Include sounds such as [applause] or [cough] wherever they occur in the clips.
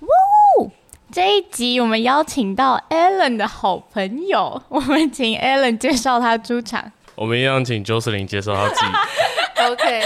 呜！这一集我们邀请到 Alan 的好朋友，[laughs] 我们请 Alan 介绍他出场。我们一样请 Joselyn 介绍他自己。[laughs] OK。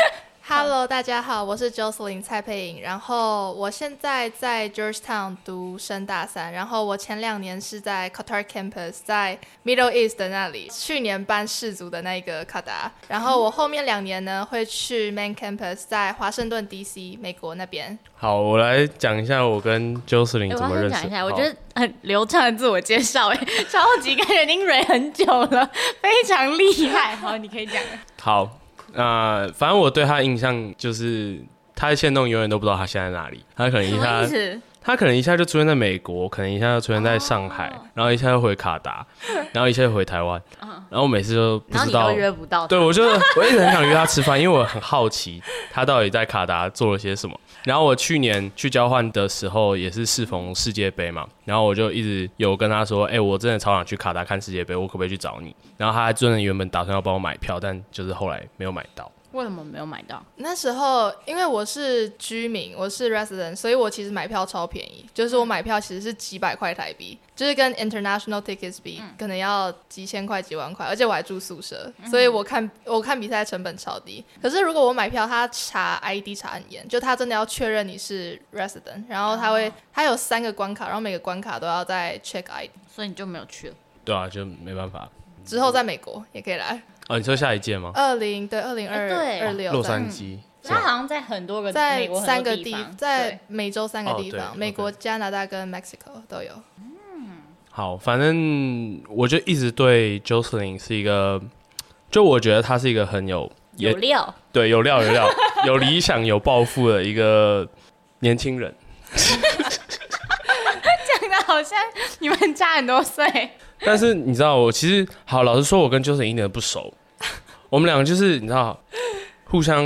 Hello，大家好，我是 Jocelyn 蔡佩颖，然后我现在在 Georgetown 读升大三，然后我前两年是在 Qatar Campus，在 Middle East 的那里，去年办世足的那个卡达，然后我后面两年呢会去 Main Campus，在华盛顿 DC 美国那边。好，我来讲一下我跟 Jocelyn 怎么认识。我讲一下，我觉得很流畅的自我介绍，哎，[laughs] 超级感觉已经蕊很久了，非常厉害。好，你可以讲。好。那、呃、反正我对他的印象就是，他的线动永远都不知道他现在在哪里。他可能一下，他可能一下就出现在美国，可能一下就出现在上海，哦、然后一下又回卡达，[laughs] 然后一下又回台湾。然后我每次都不知道，约不到。对，我就 [laughs] 我一直很想约他吃饭，因为我很好奇他到底在卡达做了些什么。然后我去年去交换的时候，也是适逢世界杯嘛，然后我就一直有跟他说，哎、欸，我真的超想去卡达看世界杯，我可不可以去找你？然后他还真的原本打算要帮我买票，但就是后来没有买到。为什么没有买到？那时候因为我是居民，我是 resident，所以我其实买票超便宜，就是我买票其实是几百块台币，就是跟 international tickets 比，嗯、可能要几千块、几万块，而且我还住宿舍，所以我看我看比赛成本超低。可是如果我买票，他查 ID 查很严，就他真的要确认你是 resident，然后他会他有三个关卡，然后每个关卡都要再 check ID，所以你就没有去了。对啊，就没办法。之后在美国也可以来。哦，你说下一届吗？二零对二零二二六洛杉矶，他好像在很多个在三个地方，在美洲三个地方，美国、加拿大跟 Mexico 都有。嗯，好，反正我就一直对 Jocelyn 是一个，就我觉得他是一个很有有料，对，有料有料，[laughs] 有理想有抱负的一个年轻人。[laughs] 讲的好像你们差很多岁。但是你知道，我其实好老实说，我跟 Jason 一点都不熟。我们两个就是你知道，互相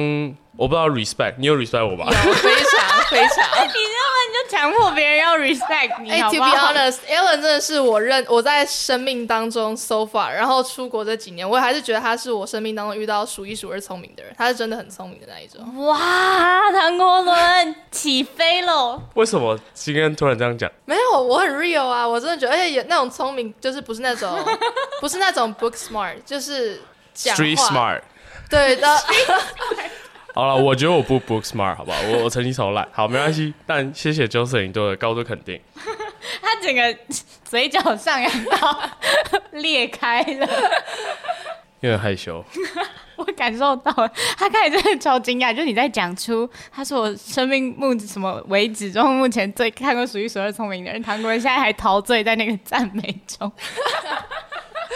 我不知道 respect，你有 respect 我吧？有，非常非常。[laughs] 你知道吗？你就强迫别人要 respect 你，好不好？欸，to be honest，Alan 真的是我认我在生命当中 so far，然后出国这几年，我还是觉得他是我生命当中遇到数一数二聪明的人。他是真的很聪明的那一种。哇，唐国伦起飞了！为什么今天突然这样讲？没有，我很 real 啊，我真的觉得，而且也那种聪明，就是不是那种 [laughs] 不是那种 book smart，就是。Street smart，[laughs] 对的。[laughs] 好了，我觉得我不 book smart，好不好？我我成绩超烂，好，没关系。[laughs] 但谢谢 Jocelyn 对我的高度肯定。他整个嘴角上扬到裂开了，有点害羞。我感受到了，他开始真的超惊讶，就是你在讲出他是我生命目什么为止中目前最看过数一数二聪明的人，唐国人现在还陶醉在那个赞美中。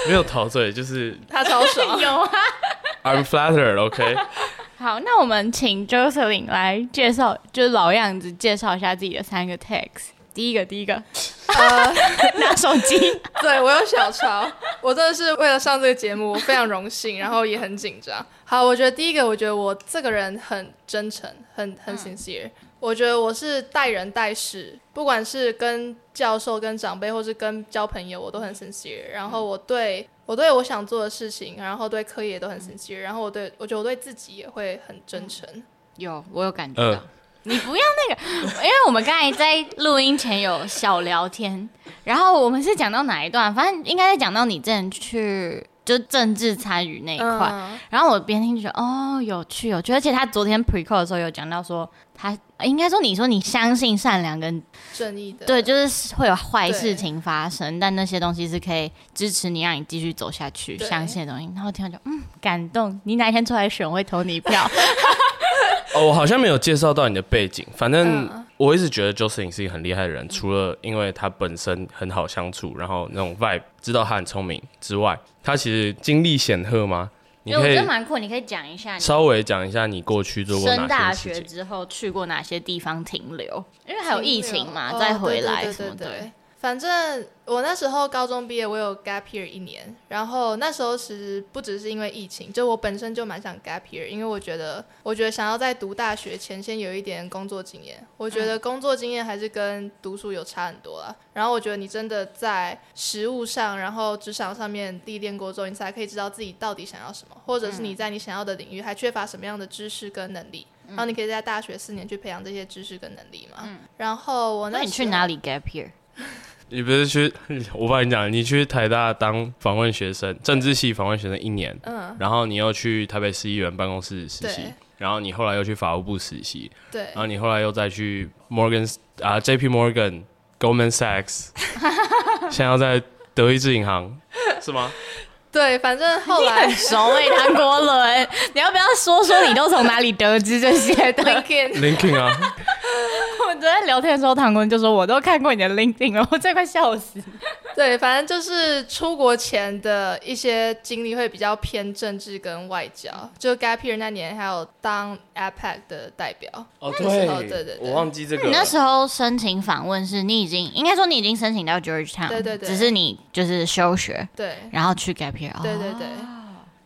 没有陶醉，就是他超爽。有啊，I'm flattered，OK。[laughs] 好，那我们请 Joseline 来介绍，就是老样子介绍一下自己的三个 tags。第一个，第一个，呃，[laughs] 拿手机。[laughs] 对，我有小抄，我真的是为了上这个节目，我非常荣幸，然后也很紧张。好，我觉得第一个，我觉得我这个人很真诚，很很 sincere。嗯我觉得我是待人待事，不管是跟教授、跟长辈，或是跟交朋友，我都很 sincere。然后我对我对我想做的事情，然后对课业都很 sincere。然后我对我觉得我对自己也会很真诚。有，我有感觉到。呃、你不要那个，因为我们刚才在录音前有小聊天，然后我们是讲到哪一段？反正应该在讲到你之前去。就政治参与那一块，嗯、然后我边听就觉得哦，有趣有趣，而且他昨天 pre-call 的时候有讲到说，他应该说你说你相信善良跟正义的，对，就是会有坏事情发生，但那些东西是可以支持你，让你继续走下去，相信的东西。然后听到就嗯感动，你哪一天出来选，我会投你一票。[laughs] 哦，我好像没有介绍到你的背景，反正我一直觉得 Jocelyn 是一个很厉害的人，除了因为他本身很好相处，然后那种 vibe 知道他很聪明之外，他其实经历显赫吗？你可以蛮酷，你可以讲一下，稍微讲一下你过去做过哪些事情。升大学之后去过哪些地方停留？因为还有疫情嘛，再回来什么的。反正我那时候高中毕业，我有 gap year 一年。然后那时候其实不只是因为疫情，就我本身就蛮想 gap year，因为我觉得，我觉得想要在读大学前先有一点工作经验。我觉得工作经验还是跟读书有差很多啦。然后我觉得你真的在实务上，然后职场上面历练过之后，你才可以知道自己到底想要什么，或者是你在你想要的领域还缺乏什么样的知识跟能力。然后你可以在大学四年去培养这些知识跟能力嘛。然后我那，那你去哪里 gap year？[laughs] 你不是去？[laughs] 我帮你讲，你去台大当访问学生，政治系访问学生一年，嗯，然后你又去台北市议员办公室实习，然后你后来又去法务部实习，对，然后你后来又再去 Morgan 啊 JP Morgan Goldman Sachs，[laughs] 现在要在德意志银行是吗？对，反正后来很熟诶、欸，唐国伦，你要不要说说你都从哪里得知这些的？[laughs] LinkedIn，LinkedIn 啊。我昨天聊天的时候，唐坤就说我都看过你的 LinkedIn 了，我真快笑死。[laughs] 对，反正就是出国前的一些经历会比较偏政治跟外交。就 Gap Year 那年，还有当 APEC 的代表。哦，对，对对对，我忘记这个。你那时候申请访问是，你已经应该说你已经申请到 Georgetown，对对对，只是你就是休学，对，然后去 Gap Year，对对对。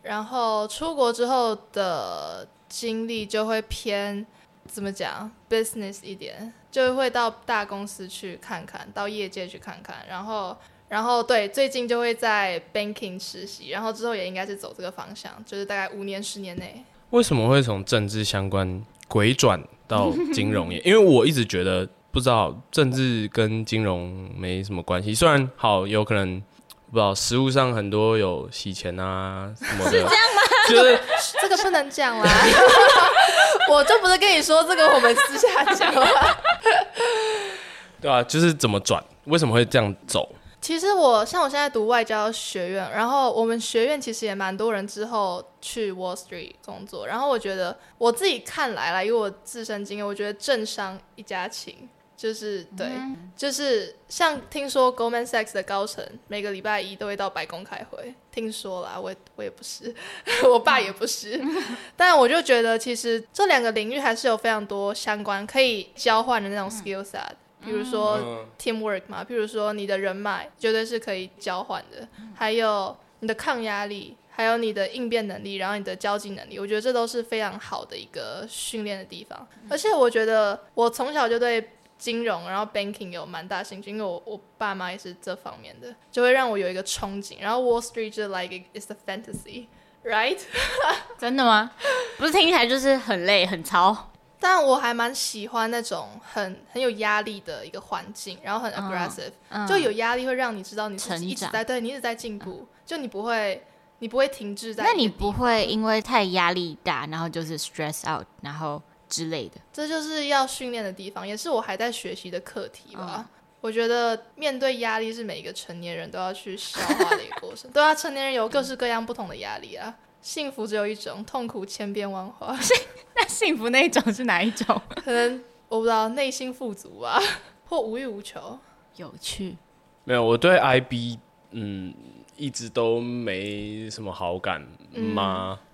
然后出国之后的经历就会偏怎么讲 business 一点，就会到大公司去看看，到业界去看看，然后。然后对，最近就会在 banking 实习，然后之后也应该是走这个方向，就是大概五年、十年内。为什么会从政治相关鬼转到金融业？[laughs] 因为我一直觉得不知道政治跟金融没什么关系，虽然好有可能不知道实务上很多有洗钱啊什么的。是这样吗？就是 [laughs] 这个不能讲啦，[laughs] [laughs] 我就不是跟你说这个，我们私下讲了。[laughs] 对啊，就是怎么转？为什么会这样走？其实我像我现在读外交学院，然后我们学院其实也蛮多人之后去 Wall Street 工作，然后我觉得我自己看来啦，因为我自身经验，我觉得政商一家亲，就是对，嗯、就是像听说 Goldman Sachs 的高层每个礼拜一都会到白宫开会，听说啦，我我也不是，[laughs] 我爸也不是，嗯、[laughs] 但我就觉得其实这两个领域还是有非常多相关可以交换的那种 skill set。嗯比如说 teamwork 嘛，比如说你的人脉绝对是可以交换的，还有你的抗压力，还有你的应变能力，然后你的交际能力，我觉得这都是非常好的一个训练的地方。而且我觉得我从小就对金融，然后 banking 有蛮大兴趣，因为我我爸妈也是这方面的，就会让我有一个憧憬。然后 Wall Street 就 like it's a fantasy，right？[laughs] 真的吗？不是听起来就是很累很操。但我还蛮喜欢那种很很有压力的一个环境，然后很 aggressive，、嗯嗯、就有压力会让你知道你自己一直在对你一直在进步，就你不会你不会停滞在。那你不会因为太压力大，然后就是 stress out，然后之类的。这就是要训练的地方，也是我还在学习的课题吧。嗯、我觉得面对压力是每一个成年人都要去消化的一个过程。[laughs] 对啊，成年人有各式各样不同的压力啊。幸福只有一种，痛苦千变万化。[laughs] 那幸福那一种是哪一种？[laughs] 可能我不知道，内心富足吧，或无欲无求。有趣。没有，我对 IB 嗯一直都没什么好感吗？嗯、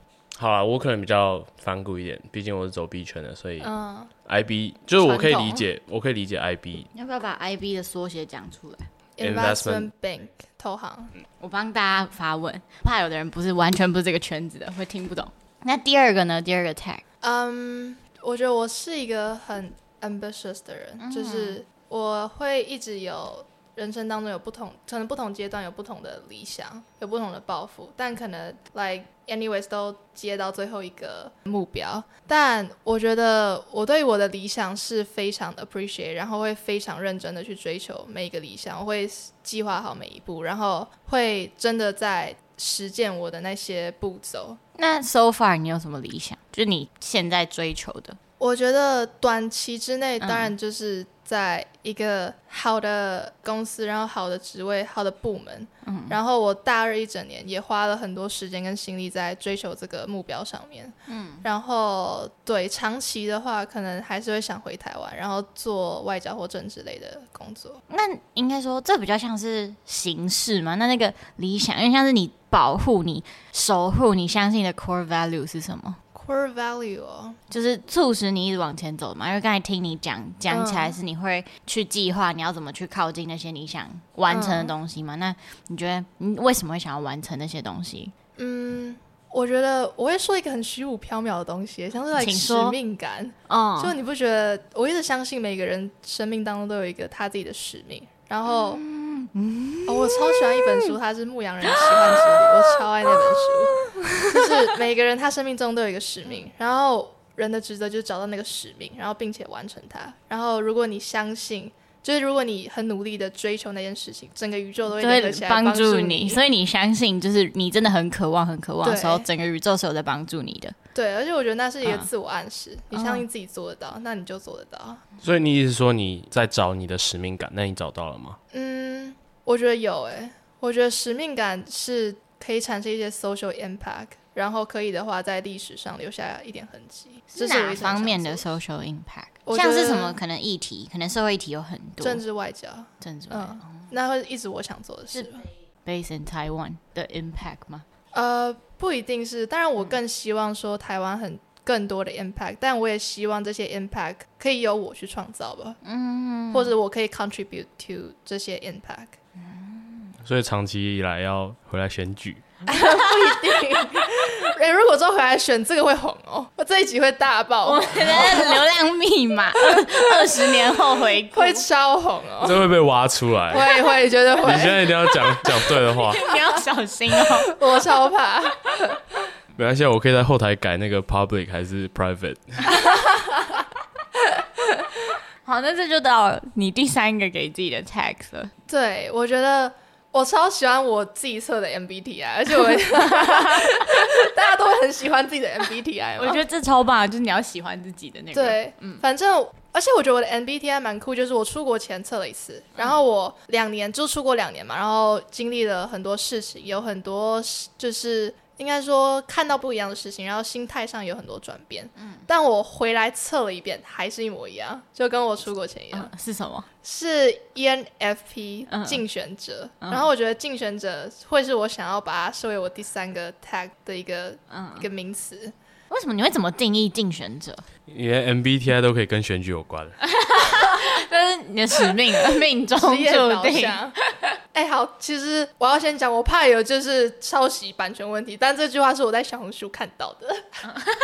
好啊，我可能比较反骨一点，毕竟我是走 B 圈的，所以嗯，IB 就是我可以理解，我可以理解 IB。要不要把 IB 的缩写讲出来？Investment Bank 投行，我帮大家发问，怕有的人不是完全不是这个圈子的，会听不懂。那第二个呢？第二个 tag，嗯，我觉得我是一个很 ambitious 的人，嗯、就是我会一直有。人生当中有不同，可能不同阶段有不同的理想，有不同的抱负，但可能 like anyways 都接到最后一个目标。但我觉得我对我的理想是非常的 appreciate，然后会非常认真的去追求每一个理想，我会计划好每一步，然后会真的在实践我的那些步骤。那 so far 你有什么理想？就是你现在追求的？我觉得短期之内，当然就是在一个好的公司，然后好的职位、好的部门。嗯，然后我大二一整年也花了很多时间跟心力在追求这个目标上面。嗯，然后对长期的话，可能还是会想回台湾，然后做外交或政治类的工作。那应该说，这比较像是形式嘛？那那个理想，因为像是你保护、你守护、你相信的 core value 是什么？Core value 哦，就是促使你一直往前走嘛。因为刚才听你讲讲起来是你会去计划你要怎么去靠近那些你想完成的东西嘛。嗯、那你觉得你为什么会想要完成那些东西？嗯，我觉得我会说一个很虚无缥缈的东西，像是使命感。哦，就你不觉得？我一直相信每个人生命当中都有一个他自己的使命。然后，嗯哦、我超喜欢一本书，它是《牧羊人奇幻之旅》，我超爱那本书。就是每个人他生命中都有一个使命，然后人的职责就是找到那个使命，然后并且完成它。然后如果你相信，就是如果你很努力的追求那件事情，整个宇宙都会帮助你。所以你相信，就是你真的很渴望、很渴望的时候，整个宇宙是有在帮助你的。对，而且我觉得那是一个自我暗示，嗯、你相信自己做得到，那你就做得到。所以你意思说你在找你的使命感，那你找到了吗？嗯，我觉得有诶、欸，我觉得使命感是。可以产生一些 social impact，然后可以的话，在历史上留下一点痕迹。是哪方面的 social impact？像是什么可能议题，可能社会议题有很多。政治外交，政治外交，嗯，那会一直我想做的事。是 based in Taiwan 的 impact 吗？呃，不一定是，当然我更希望说台湾很更多的 impact，但我也希望这些 impact 可以由我去创造吧。嗯，或者我可以 contribute to 这些 impact。所以长期以来要回来选举，[laughs] 不一定。哎、欸，如果之后回来选这个会红哦，我这一集会大爆，我觉得流量密码，[laughs] 二十年后回会超红哦，这会被挖出来，会会觉得会。你现在一定要讲讲对的话，[laughs] 你要小心哦，我超怕。没关系，我可以在后台改那个 public 还是 private。好，那这就到你第三个给自己的 tag 了。对，我觉得。我超喜欢我自己测的 MBTI，而且我 [laughs] 大家都会很喜欢自己的 MBTI。我觉得这超棒，就是你要喜欢自己的那个。对，嗯，反正而且我觉得我的 MBTI 蛮酷，就是我出国前测了一次，然后我两年就出国两年嘛，然后经历了很多事情，有很多就是。应该说看到不一样的事情，然后心态上有很多转变。嗯，但我回来测了一遍，还是一模一样，就跟我出国前一样。嗯、是什么？是 ENFP 竞选者。嗯、然后我觉得竞选者会是我想要把它设为我第三个 tag 的一个、嗯、一个名词。为什么你会怎么定义竞选者？连 MBTI 都可以跟选举有关。[laughs] 这是你的使命，命中注定。[laughs] 哎、欸，好，其实我要先讲，我怕有就是抄袭版权问题，但这句话是我在小红书看到的。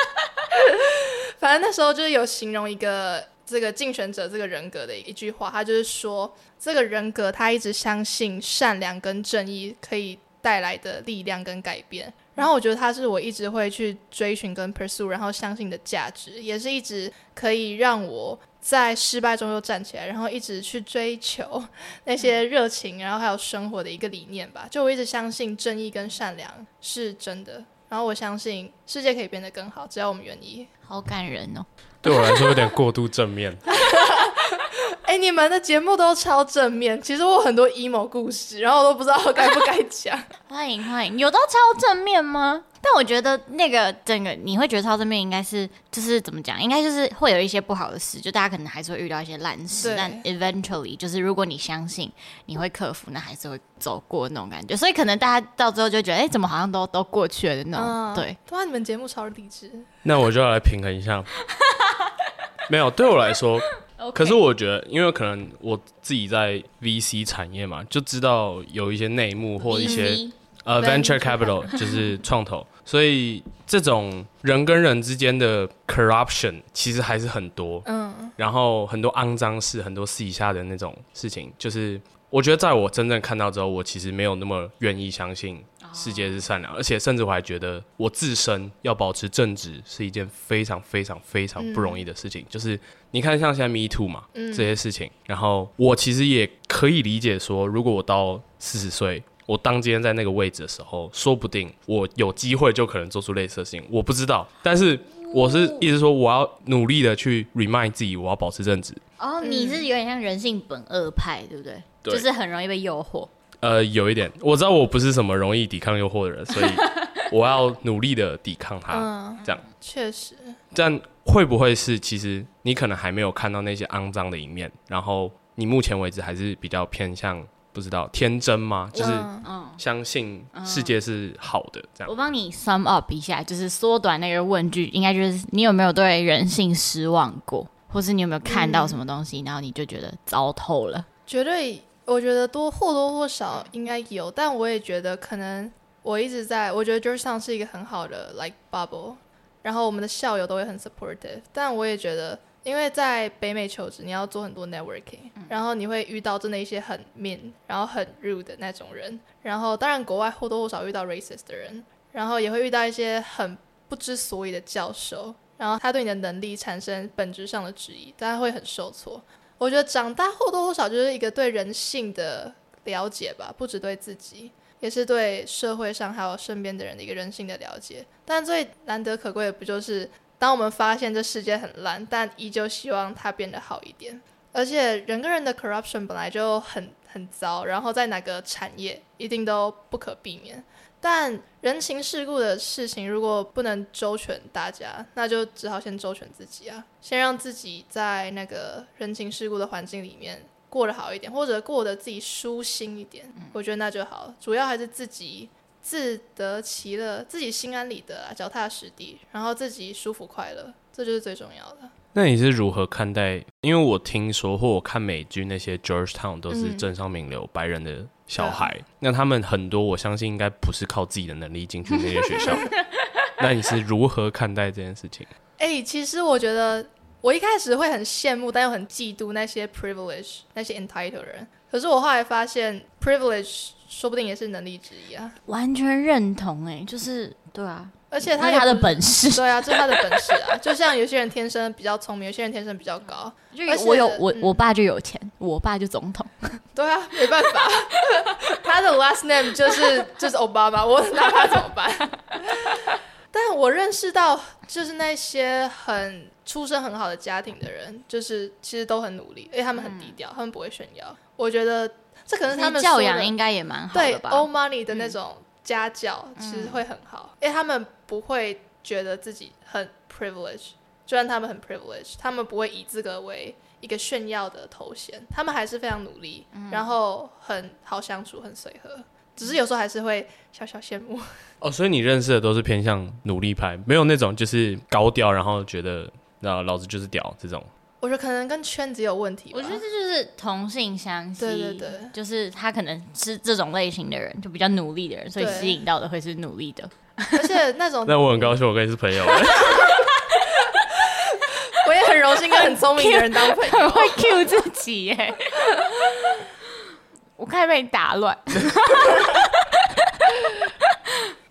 [laughs] 反正那时候就是有形容一个这个竞选者这个人格的一句话，他就是说，这个人格他一直相信善良跟正义可以带来的力量跟改变。然后我觉得他是我一直会去追寻跟 pursue，然后相信的价值，也是一直可以让我。在失败中又站起来，然后一直去追求那些热情，然后还有生活的一个理念吧。就我一直相信正义跟善良是真的，然后我相信世界可以变得更好，只要我们愿意。好感人哦！对我来说有点过度正面。[laughs] 哎、欸，你们的节目都超正面，其实我有很多 emo 故事，然后我都不知道该不该讲。[laughs] 欢迎欢迎，有到超正面吗？但我觉得那个整个你会觉得超正面，应该是就是怎么讲？应该就是会有一些不好的事，就大家可能还是会遇到一些烂事，但 eventually 就是如果你相信你会克服，那还是会走过那种感觉。所以可能大家到最后就觉得，哎、欸，怎么好像都都过去了的那种。嗯、对，哇，你们节目超励志。那我就要来平衡一下。[laughs] 没有，对我来说.可是我觉得，因为可能我自己在 VC 产业嘛，就知道有一些内幕或一些。呃、uh，venture capital 就是创投，所以这种人跟人之间的 corruption 其实还是很多，嗯，然后很多肮脏事，很多私底下的那种事情，就是我觉得在我真正看到之后，我其实没有那么愿意相信世界是善良，而且甚至我还觉得我自身要保持正直是一件非常非常非常不容易的事情。嗯、就是你看，像现在 Me Too 嘛，嗯、这些事情，然后我其实也可以理解说，如果我到四十岁。我当今天在那个位置的时候，说不定我有机会就可能做出类似的事情，我不知道。但是我是一直说，我要努力的去 remind 自己，我要保持正直。哦，你是有点像人性本恶派，对不对？对，就是很容易被诱惑。呃，有一点，我知道我不是什么容易抵抗诱惑的人，所以我要努力的抵抗它。嗯，这样确实。这样会不会是，其实你可能还没有看到那些肮脏的一面，然后你目前为止还是比较偏向不知道天真吗？就是相信世界是好的。这样，我帮你 sum up 一下，就是缩短那个问句，应该就是你有没有对人性失望过，或是你有没有看到什么东西，嗯、然后你就觉得糟透了？绝对。我觉得多或多或少应该有，但我也觉得可能我一直在，我觉得 Georgetown 是一个很好的 like bubble，然后我们的校友都会很 supportive，但我也觉得，因为在北美求职，你要做很多 networking，然后你会遇到真的一些很 mean，然后很 rude 的那种人，然后当然国外或多或少遇到 racist 的人，然后也会遇到一些很不知所以的教授，然后他对你的能力产生本质上的质疑，大家会很受挫。我觉得长大或多或少就是一个对人性的了解吧，不只对自己，也是对社会上还有身边的人的一个人性的了解。但最难得可贵的，不就是当我们发现这世界很烂，但依旧希望它变得好一点。而且人跟人的 corruption 本来就很很糟，然后在哪个产业一定都不可避免。但人情世故的事情，如果不能周全大家，那就只好先周全自己啊，先让自己在那个人情世故的环境里面过得好一点，或者过得自己舒心一点，我觉得那就好。主要还是自己自得其乐，自己心安理得啊，脚踏实地，然后自己舒服快乐，这就是最重要的。那你是如何看待？因为我听说或我看美剧，那些 Georgetown 都是政商名流、嗯、白人的小孩，嗯、那他们很多，我相信应该不是靠自己的能力进去那些学校。[laughs] 那你是如何看待这件事情？哎、欸，其实我觉得我一开始会很羡慕，但又很嫉妒那些 privilege、那些 entitled 人。可是我后来发现，privilege 说不定也是能力之一啊。完全认同、欸，哎，就是对啊。而且他有他的本事，对啊，这是他的本事啊。[laughs] 就像有些人天生比较聪明，有些人天生比较高。就我有我我爸就有钱，我爸就总统。[laughs] 对啊，没办法，[laughs] 他的 last name 就是就是奥巴马，我拿他怎么办？但我认识到，就是那些很出身很好的家庭的人，就是其实都很努力，因为他们很低调，他们不会炫耀。我觉得这可能他们教养应该也蛮好的吧。对，old money 的那种。家教其实会很好，因为他们不会觉得自己很 privilege，就算他们很 privilege，他们不会以这个为一个炫耀的头衔，他们还是非常努力，嗯、然后很好相处，很随和，只是有时候还是会小小羡慕。[laughs] 哦，所以你认识的都是偏向努力派，没有那种就是高调，然后觉得那老子就是屌这种。我觉得可能跟圈子有问题。我觉得这就是同性相吸，对对对，就是他可能是这种类型的人，就比较努力的人，所以吸引到的会是努力的。而且那种，[laughs] 那我很高兴我跟你是朋友。[laughs] 我也很荣幸跟很聪明的人当朋友，很会 cue 自己耶。我快被你打乱。[laughs]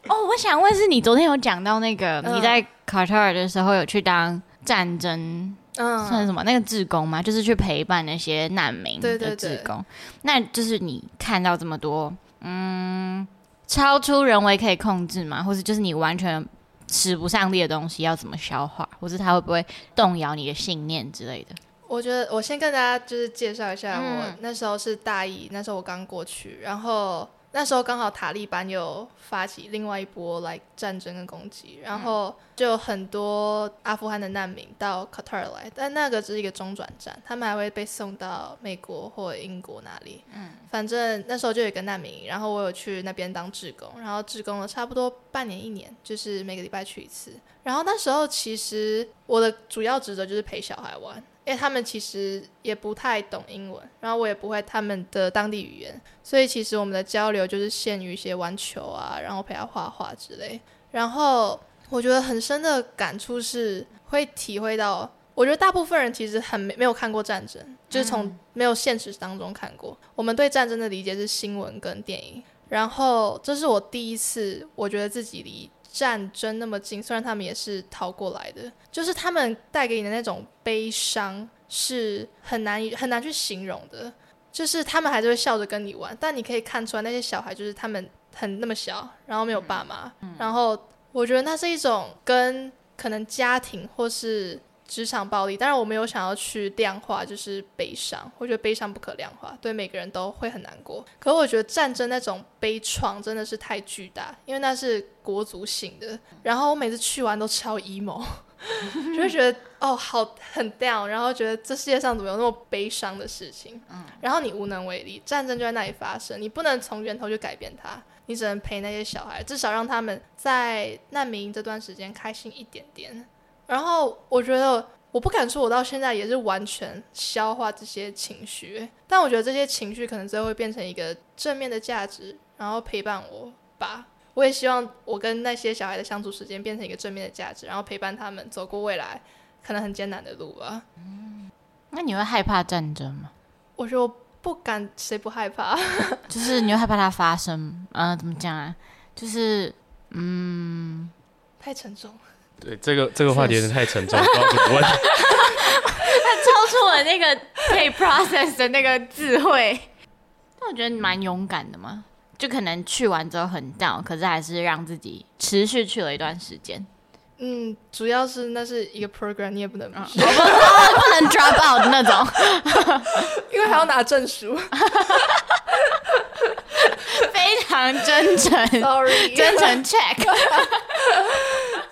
哦，我想问，是你昨天有讲到那个你在卡塔尔的时候有去当战争？嗯，算什么？那个志工吗？就是去陪伴那些难民的志工。对对对。那就是你看到这么多，嗯，超出人为可以控制吗？或者就是你完全使不上力的东西，要怎么消化？或是他会不会动摇你的信念之类的？我觉得我先跟大家就是介绍一下，我那时候是大一，那时候我刚过去，然后。那时候刚好塔利班又发起另外一波来战争跟攻击，然后就有很多阿富汗的难民到卡塔尔来，但那个只是一个中转站，他们还会被送到美国或英国哪里。嗯，反正那时候就有一个难民，然后我有去那边当志工，然后志工了差不多半年一年，就是每个礼拜去一次。然后那时候其实我的主要职责就是陪小孩玩。因为他们其实也不太懂英文，然后我也不会他们的当地语言，所以其实我们的交流就是限于一些玩球啊，然后陪他画画之类。然后我觉得很深的感触是会体会到，我觉得大部分人其实很没没有看过战争，就是从没有现实当中看过。我们对战争的理解是新闻跟电影，然后这是我第一次，我觉得自己离。战争那么近，虽然他们也是逃过来的，就是他们带给你的那种悲伤是很难很难去形容的。就是他们还是会笑着跟你玩，但你可以看出来那些小孩就是他们很那么小，然后没有爸妈，嗯嗯、然后我觉得那是一种跟可能家庭或是职场暴力，当然我没有想要去量化，就是悲伤。我觉得悲伤不可量化，对每个人都会很难过。可是我觉得战争那种悲怆真的是太巨大，因为那是国族性的。然后我每次去完都超 emo，[laughs] 就会觉得哦，好很 down，然后觉得这世界上怎么有那么悲伤的事情？然后你无能为力，战争就在那里发生，你不能从源头去改变它，你只能陪那些小孩，至少让他们在难民营这段时间开心一点点。然后我觉得，我不敢说，我到现在也是完全消化这些情绪，但我觉得这些情绪可能最后会变成一个正面的价值，然后陪伴我吧。我也希望我跟那些小孩的相处时间变成一个正面的价值，然后陪伴他们走过未来可能很艰难的路吧。嗯，那你会害怕战争吗？我觉得我不敢，谁不害怕？[laughs] 就是你会害怕它发生？嗯、呃，怎么讲啊？就是嗯，太沉重。对，这个这个话题有点太沉重，[laughs] 不知道怎么问。[laughs] 他超出了那个可以 process 的那个智慧。但我觉得你蛮勇敢的嘛，就可能去完之后很 down，可是还是让自己持续去了一段时间。嗯，主要是那是一个 program，你也不能啊，[laughs] 不能 drop out 的那种，因为还要拿证书。非常真诚，sorry，真诚 check。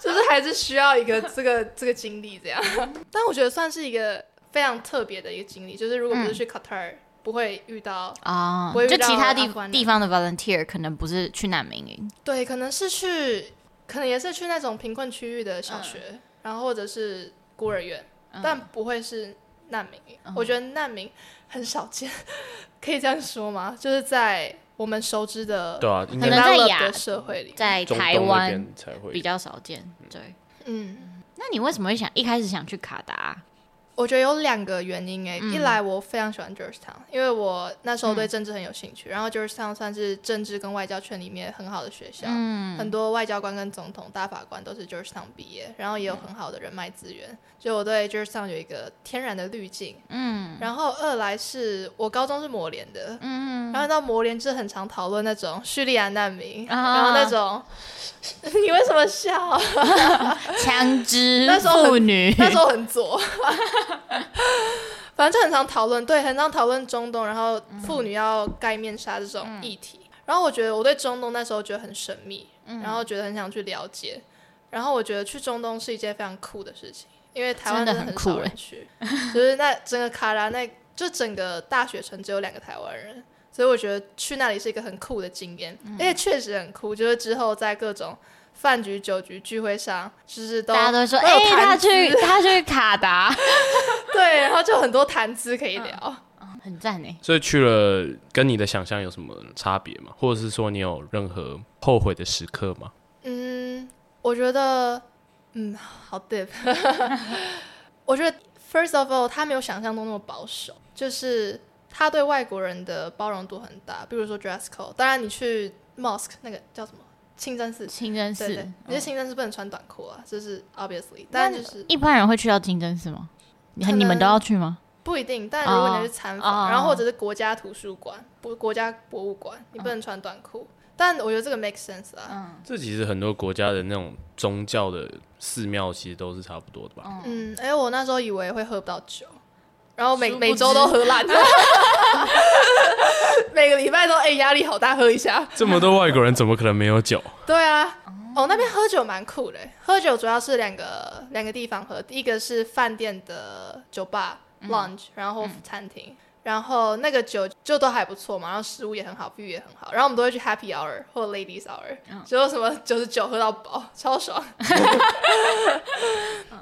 就是还是需要一个 [laughs] 这个这个经历这样，但我觉得算是一个非常特别的一个经历。就是如果不是去卡塔尔，不会遇到啊，就其他地地方的 volunteer 可能不是去难民营，对，可能是去，可能也是去那种贫困区域的小学，嗯、然后或者是孤儿院，嗯、但不会是难民营。嗯、我觉得难民很少见，[laughs] 可以这样说吗？就是在。我们熟知的，对啊，可能在亚社会里，在台湾比较少见。对，嗯，那你为什么会想一开始想去卡达？我觉得有两个原因诶，一来我非常喜欢 Georgetown，因为我那时候对政治很有兴趣，然后 Georgetown 算是政治跟外交圈里面很好的学校，很多外交官跟总统、大法官都是 Georgetown 毕业，然后也有很好的人脉资源，所以我对 Georgetown 有一个天然的滤镜。嗯，然后二来是我高中是模联的，嗯，然后到模联是很常讨论那种叙利亚难民，然后那种 [laughs] 你为什么笑？[laughs] 枪支妇女，那时候很左。[laughs] [laughs] 反正就很常讨论，对，很常讨论中东，然后妇女要盖面纱这种议题。嗯、然后我觉得我对中东那时候觉得很神秘，嗯、然后觉得很想去了解。然后我觉得去中东是一件非常酷的事情，因为台湾真的很少人去，就是那整个卡拉那就整个大学城只有两个台湾人，所以我觉得去那里是一个很酷的经验，嗯、而且确实很酷。就是之后在各种。饭局、酒局、聚会上，就是都大家都说，哎、欸，他去 [laughs] 他去卡达，[laughs] 对，然后就很多谈资可以聊，嗯嗯、很赞呢。所以去了，跟你的想象有什么差别吗？或者是说，你有任何后悔的时刻吗？嗯，我觉得，嗯，好 deep。[laughs] 我觉得，first of all，他没有想象中那么保守，就是他对外国人的包容度很大。比如说 dress code，当然你去 mosque 那个叫什么？清真寺，清真寺，那些清真寺不能穿短裤啊，就是 obviously。但就是一般人会去到清真寺吗？你你们都要去吗？不一定，但如果你是参访，然后或者是国家图书馆、不国家博物馆，你不能穿短裤。但我觉得这个 make sense 啊。嗯，这其实很多国家的那种宗教的寺庙其实都是差不多的吧？嗯，哎，我那时候以为会喝不到酒。然后每每周都喝烂，[laughs] 每个礼拜都哎压力好大，喝一下。这么多外国人怎么可能没有酒？对啊，哦那边喝酒蛮酷的，喝酒主要是两个两个地方喝，第一个是饭店的酒吧 lounge，然后餐厅，然后那个酒就都还不错嘛，然后食物也很好，view 也很好，然后我们都会去 happy hour 或 ladies hour，就什么就是酒喝到饱，[laughs] 超爽。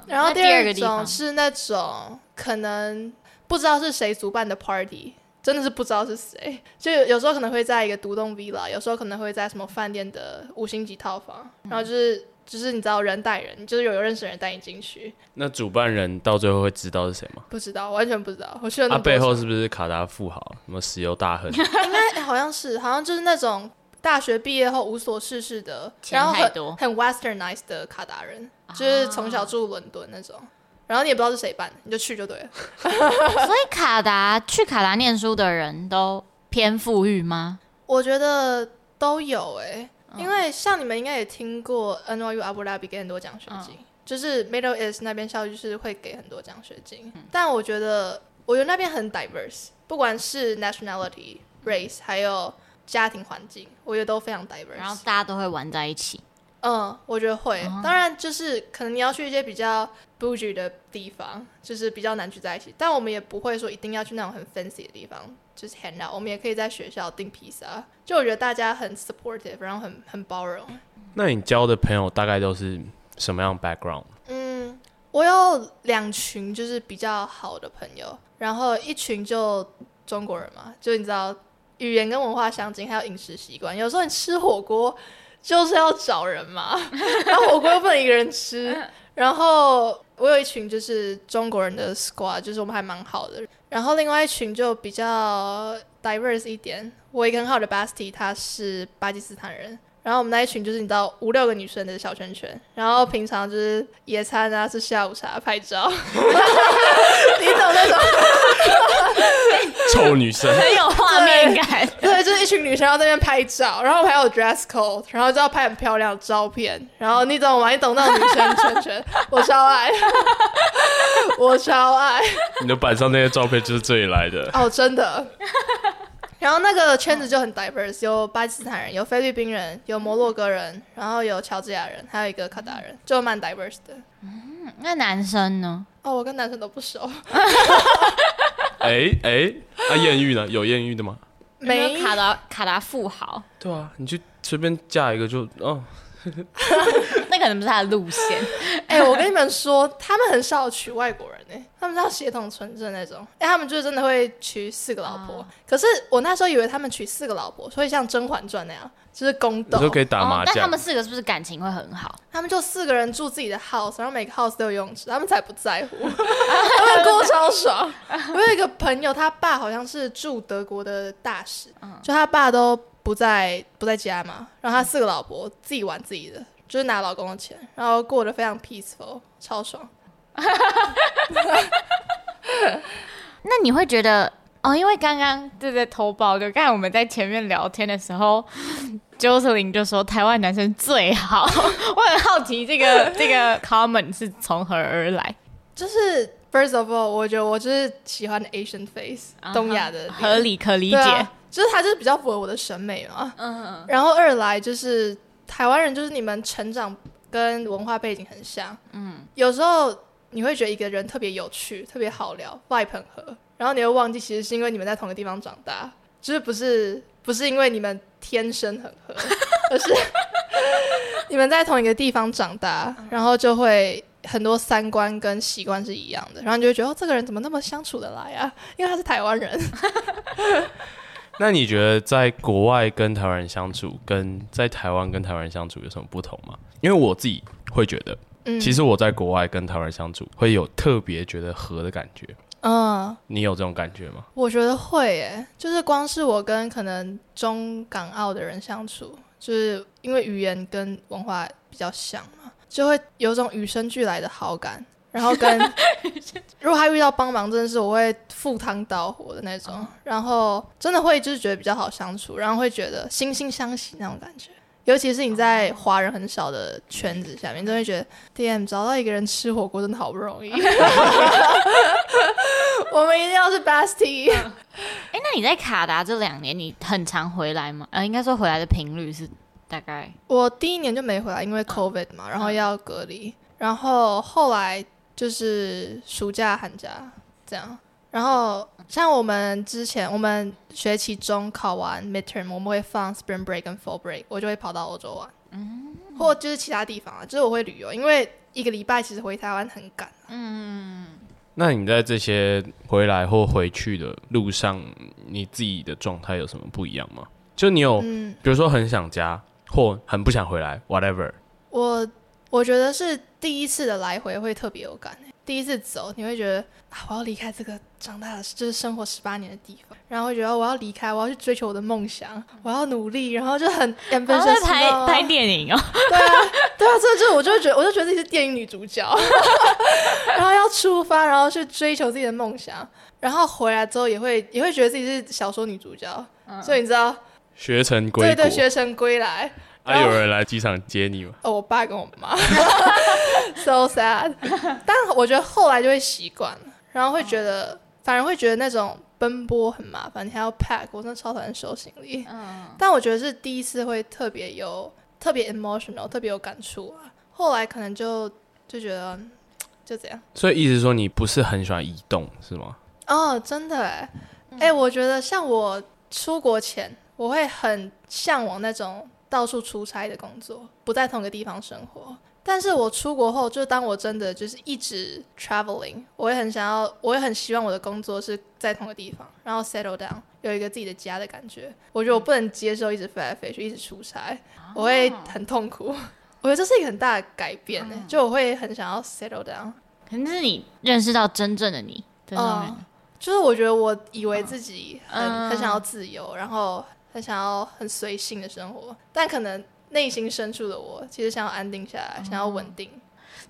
然后第二种是那种可能。不知道是谁主办的 party，真的是不知道是谁。就有时候可能会在一个独栋 villa，有时候可能会在什么饭店的五星级套房，嗯、然后就是就是你知道人带人，就是有有认识的人带你进去。那主办人到最后会知道是谁吗？不知道，完全不知道。我去了那。他、啊、背后是不是卡达富豪？什么石油大亨？[laughs] 应该、欸、好像是，好像就是那种大学毕业后无所事事的，然后很很 westernized 的卡达人，就是从小住伦敦那种。然后你也不知道是谁办，你就去就对了。[laughs] 所以卡达去卡达念书的人都偏富裕吗？我觉得都有哎、欸，嗯、因为像你们应该也听过 NYU Abu Dhabi 给很多奖学金，嗯、就是 Middle East 那边校区就是会给很多奖学金，嗯、但我觉得我觉得那边很 diverse，不管是 nationality、race 还有家庭环境，我觉得都非常 diverse。然后大家都会玩在一起。嗯，我觉得会。哦、当然，就是可能你要去一些比较 bougie 的地方，就是比较难聚在一起。但我们也不会说一定要去那种很 fancy 的地方，就是 hang out。我们也可以在学校订披萨。就我觉得大家很 supportive，然后很很包容。那你交的朋友大概都是什么样 background？嗯，我有两群就是比较好的朋友，然后一群就中国人嘛，就你知道语言跟文化相近，还有饮食习惯。有时候你吃火锅。就是要找人嘛，[laughs] 然后火锅又不能一个人吃，[laughs] 然后我有一群就是中国人的 squad，就是我们还蛮好的，然后另外一群就比较 diverse 一点，我一个很好的 bestie，他是巴基斯坦人。然后我们那一群就是你知道五六个女生的小圈圈，然后平常就是野餐啊，吃下午茶、拍照，你懂那种 [laughs] 臭女生，很有画面感。对，对，就是一群女生要在那边拍照，然后还有 dress code，然后就要拍很漂亮的照片，然后你懂吗？你懂那种女生圈圈，[laughs] 我超爱，[laughs] 我超爱。你的板上那些照片就是这里来的哦，真的。然后那个圈子就很 diverse，有巴基斯坦人，有菲律宾人，有摩洛哥人，然后有乔治亚人，还有一个卡达人，就蛮 diverse 的。嗯，那男生呢？哦，我跟男生都不熟。[laughs] 哎哎，那艳遇呢？有艳遇的吗？没，卡达卡达富豪。对啊，你去随便嫁一个就哦。[laughs] 那可能不是他的路线。[laughs] 哎、欸，我跟你们说，他们很少娶外国人呢，他们是要血统纯正那种。哎、欸，他们就是真的会娶四个老婆。啊、可是我那时候以为他们娶四个老婆，所以像《甄嬛传》那样，就是宫斗，就可以打麻将。但他们四个是不是感情会很好？他们就四个人住自己的 house，然后每个 house 都有游泳池，他们才不在乎，[laughs] 他们过超爽。我有一个朋友，他爸好像是驻德国的大使，就他爸都。不在不在家嘛，然后他四个老婆自己玩自己的，就是拿老公的钱，然后过得非常 peaceful，超爽。[laughs] 那你会觉得哦，因为刚刚对对偷爆，就刚才我们在前面聊天的时候 [coughs] j o s e l y n 就说台湾男生最好，我很好奇这个 [laughs] 这个 comment 是从何而来？就是 first of all，我觉得我就是喜欢 Asian face，、uh huh, 东亚的合理可理解。就是他就是比较符合我的审美嘛，嗯哼，然后二来就是台湾人，就是你们成长跟文化背景很像，嗯，有时候你会觉得一个人特别有趣，特别好聊，vibe 很合，然后你会忘记其实是因为你们在同一个地方长大，就是不是不是因为你们天生很合，[laughs] 而是你们在同一个地方长大，然后就会很多三观跟习惯是一样的，然后你就会觉得哦，这个人怎么那么相处得来啊？因为他是台湾人。[laughs] 那你觉得在国外跟台湾人相处，跟在台湾跟台湾人相处有什么不同吗？因为我自己会觉得，嗯，其实我在国外跟台湾人相处会有特别觉得和的感觉。嗯，你有这种感觉吗？我觉得会耶，就是光是我跟可能中港澳的人相处，就是因为语言跟文化比较像嘛，就会有种与生俱来的好感。然后跟，[laughs] 如果他遇到帮忙，真的是我会赴汤蹈火的那种。嗯、然后真的会就是觉得比较好相处，然后会觉得惺惺相惜那种感觉。尤其是你在华人很少的圈子下面，真的会觉得 DM 找到一个人吃火锅真的好不容易。[laughs] 我们一定要是 bestie。[laughs] 哎、欸，那你在卡达这两年，你很常回来吗？呃，应该说回来的频率是大概？我第一年就没回来，因为 COVID 嘛，然后要隔离，然后后来。就是暑假、寒假这样，然后像我们之前，我们学期中考完 midterm，我们会放 spring break 跟 fall break，我就会跑到欧洲玩，嗯，或就是其他地方啊，就是我会旅游，因为一个礼拜其实回台湾很赶啊，嗯。那你在这些回来或回去的路上，你自己的状态有什么不一样吗？就你有，嗯，比如说很想家，或很不想回来，whatever。我。我觉得是第一次的来回会特别有感。第一次走，你会觉得啊，我要离开这个长大的，就是生活十八年的地方，然后会觉得我要离开，我要去追求我的梦想，我要努力，然后就很 [laughs] ambitious 拍拍电影哦。对啊，对啊，这就我就会觉得，我就觉得自己是电影女主角，[laughs] 然后要出发，然后去追求自己的梦想，然后回来之后也会也会觉得自己是小说女主角，嗯、所以你知道，学成归对对，学成归来。还、啊、有人来机场接你吗？哦，我爸跟我妈，[laughs] so sad。[laughs] 但我觉得后来就会习惯了，然后会觉得、哦、反而会觉得那种奔波很麻烦，你还要 pack，我真的超讨厌收行李。嗯，但我觉得是第一次会特别有特别 emotional，特别有感触啊。后来可能就就觉得就这样。所以意思说你不是很喜欢移动是吗？哦，真的哎，哎、欸，我觉得像我出国前，我会很向往那种。到处出差的工作，不在同一个地方生活。但是我出国后，就当我真的就是一直 traveling，我也很想要，我也很希望我的工作是在同一个地方，然后 settle down，有一个自己的家的感觉。我觉得我不能接受一直飞来飞去，一直出差，我会很痛苦。[laughs] 我觉得这是一个很大的改变呢，就我会很想要 settle down。可能是你认识到真正的你，真的、嗯，就是我觉得我以为自己很很想要自由，然后。很想要很随性的生活，但可能内心深处的我其实想要安定下来，想要稳定。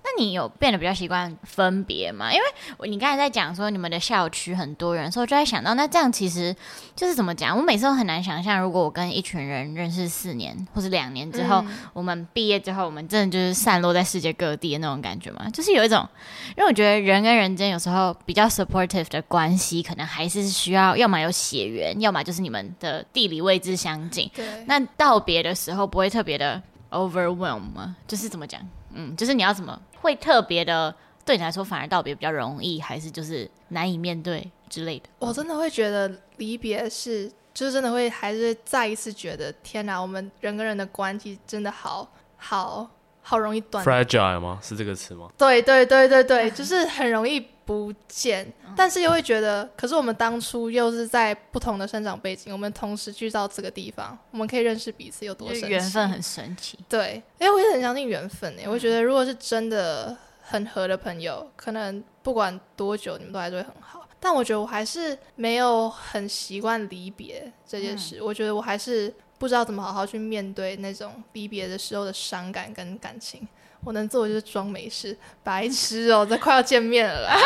那你有变得比较习惯分别吗？因为你刚才在讲说你们的校区很多人，所以我就在想到，那这样其实就是怎么讲？我每次都很难想象，如果我跟一群人认识四年或是两年之后，嗯、我们毕业之后，我们真的就是散落在世界各地的那种感觉吗？就是有一种，因为我觉得人跟人之间有时候比较 supportive 的关系，可能还是需要，要么有血缘，要么就是你们的地理位置相近。对。那道别的时候不会特别的 overwhelm 吗？就是怎么讲？嗯，就是你要怎么会特别的对你来说反而道别比较容易，还是就是难以面对之类的？我真的会觉得离别是，就是真的会还是再一次觉得天哪，我们人跟人的关系真的好好好容易断。Fragile 吗？是这个词吗？对对对对对，就是很容易。不见，但是又会觉得，可是我们当初又是在不同的生长背景，我们同时聚到这个地方，我们可以认识彼此有多神奇？缘分很神奇。对，因为我也很相信缘分诶。我觉得如果是真的很合的朋友，可能不管多久，你们都还是会很好。但我觉得我还是没有很习惯离别这件事。嗯。我觉得我还是不知道怎么好好去面对那种离别的时候的伤感跟感情。我能做的就是装没事，白痴哦，这快要见面了啦，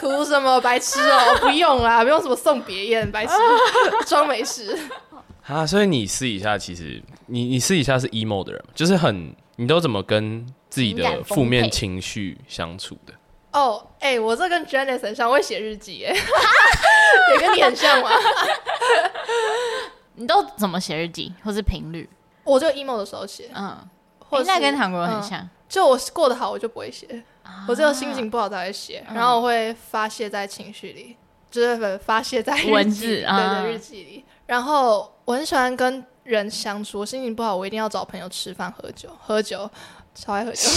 哭什么白痴哦，不用啦，不用什么送别宴，白痴，装没事。[laughs] 啊，所以你私底下其实你你私底下是 emo 的人，就是很你都怎么跟自己的负面情绪相处的？哦，哎、欸，我这跟 Janice 很像，会写日记，哎，[laughs] 也跟你很像吗？你都怎么写日记，或是频率？我就 emo 的时候写，嗯，或者、欸、那跟韩国人很像、嗯。就我过得好，我就不会写、啊；我只有心情不好才会写、嗯，然后我会发泄在情绪里，就是发泄在文字，对对，日记里。然后我很喜欢跟人相处，我心情不好，我一定要找朋友吃饭、喝酒，喝酒。超爱喝 [laughs] 酒，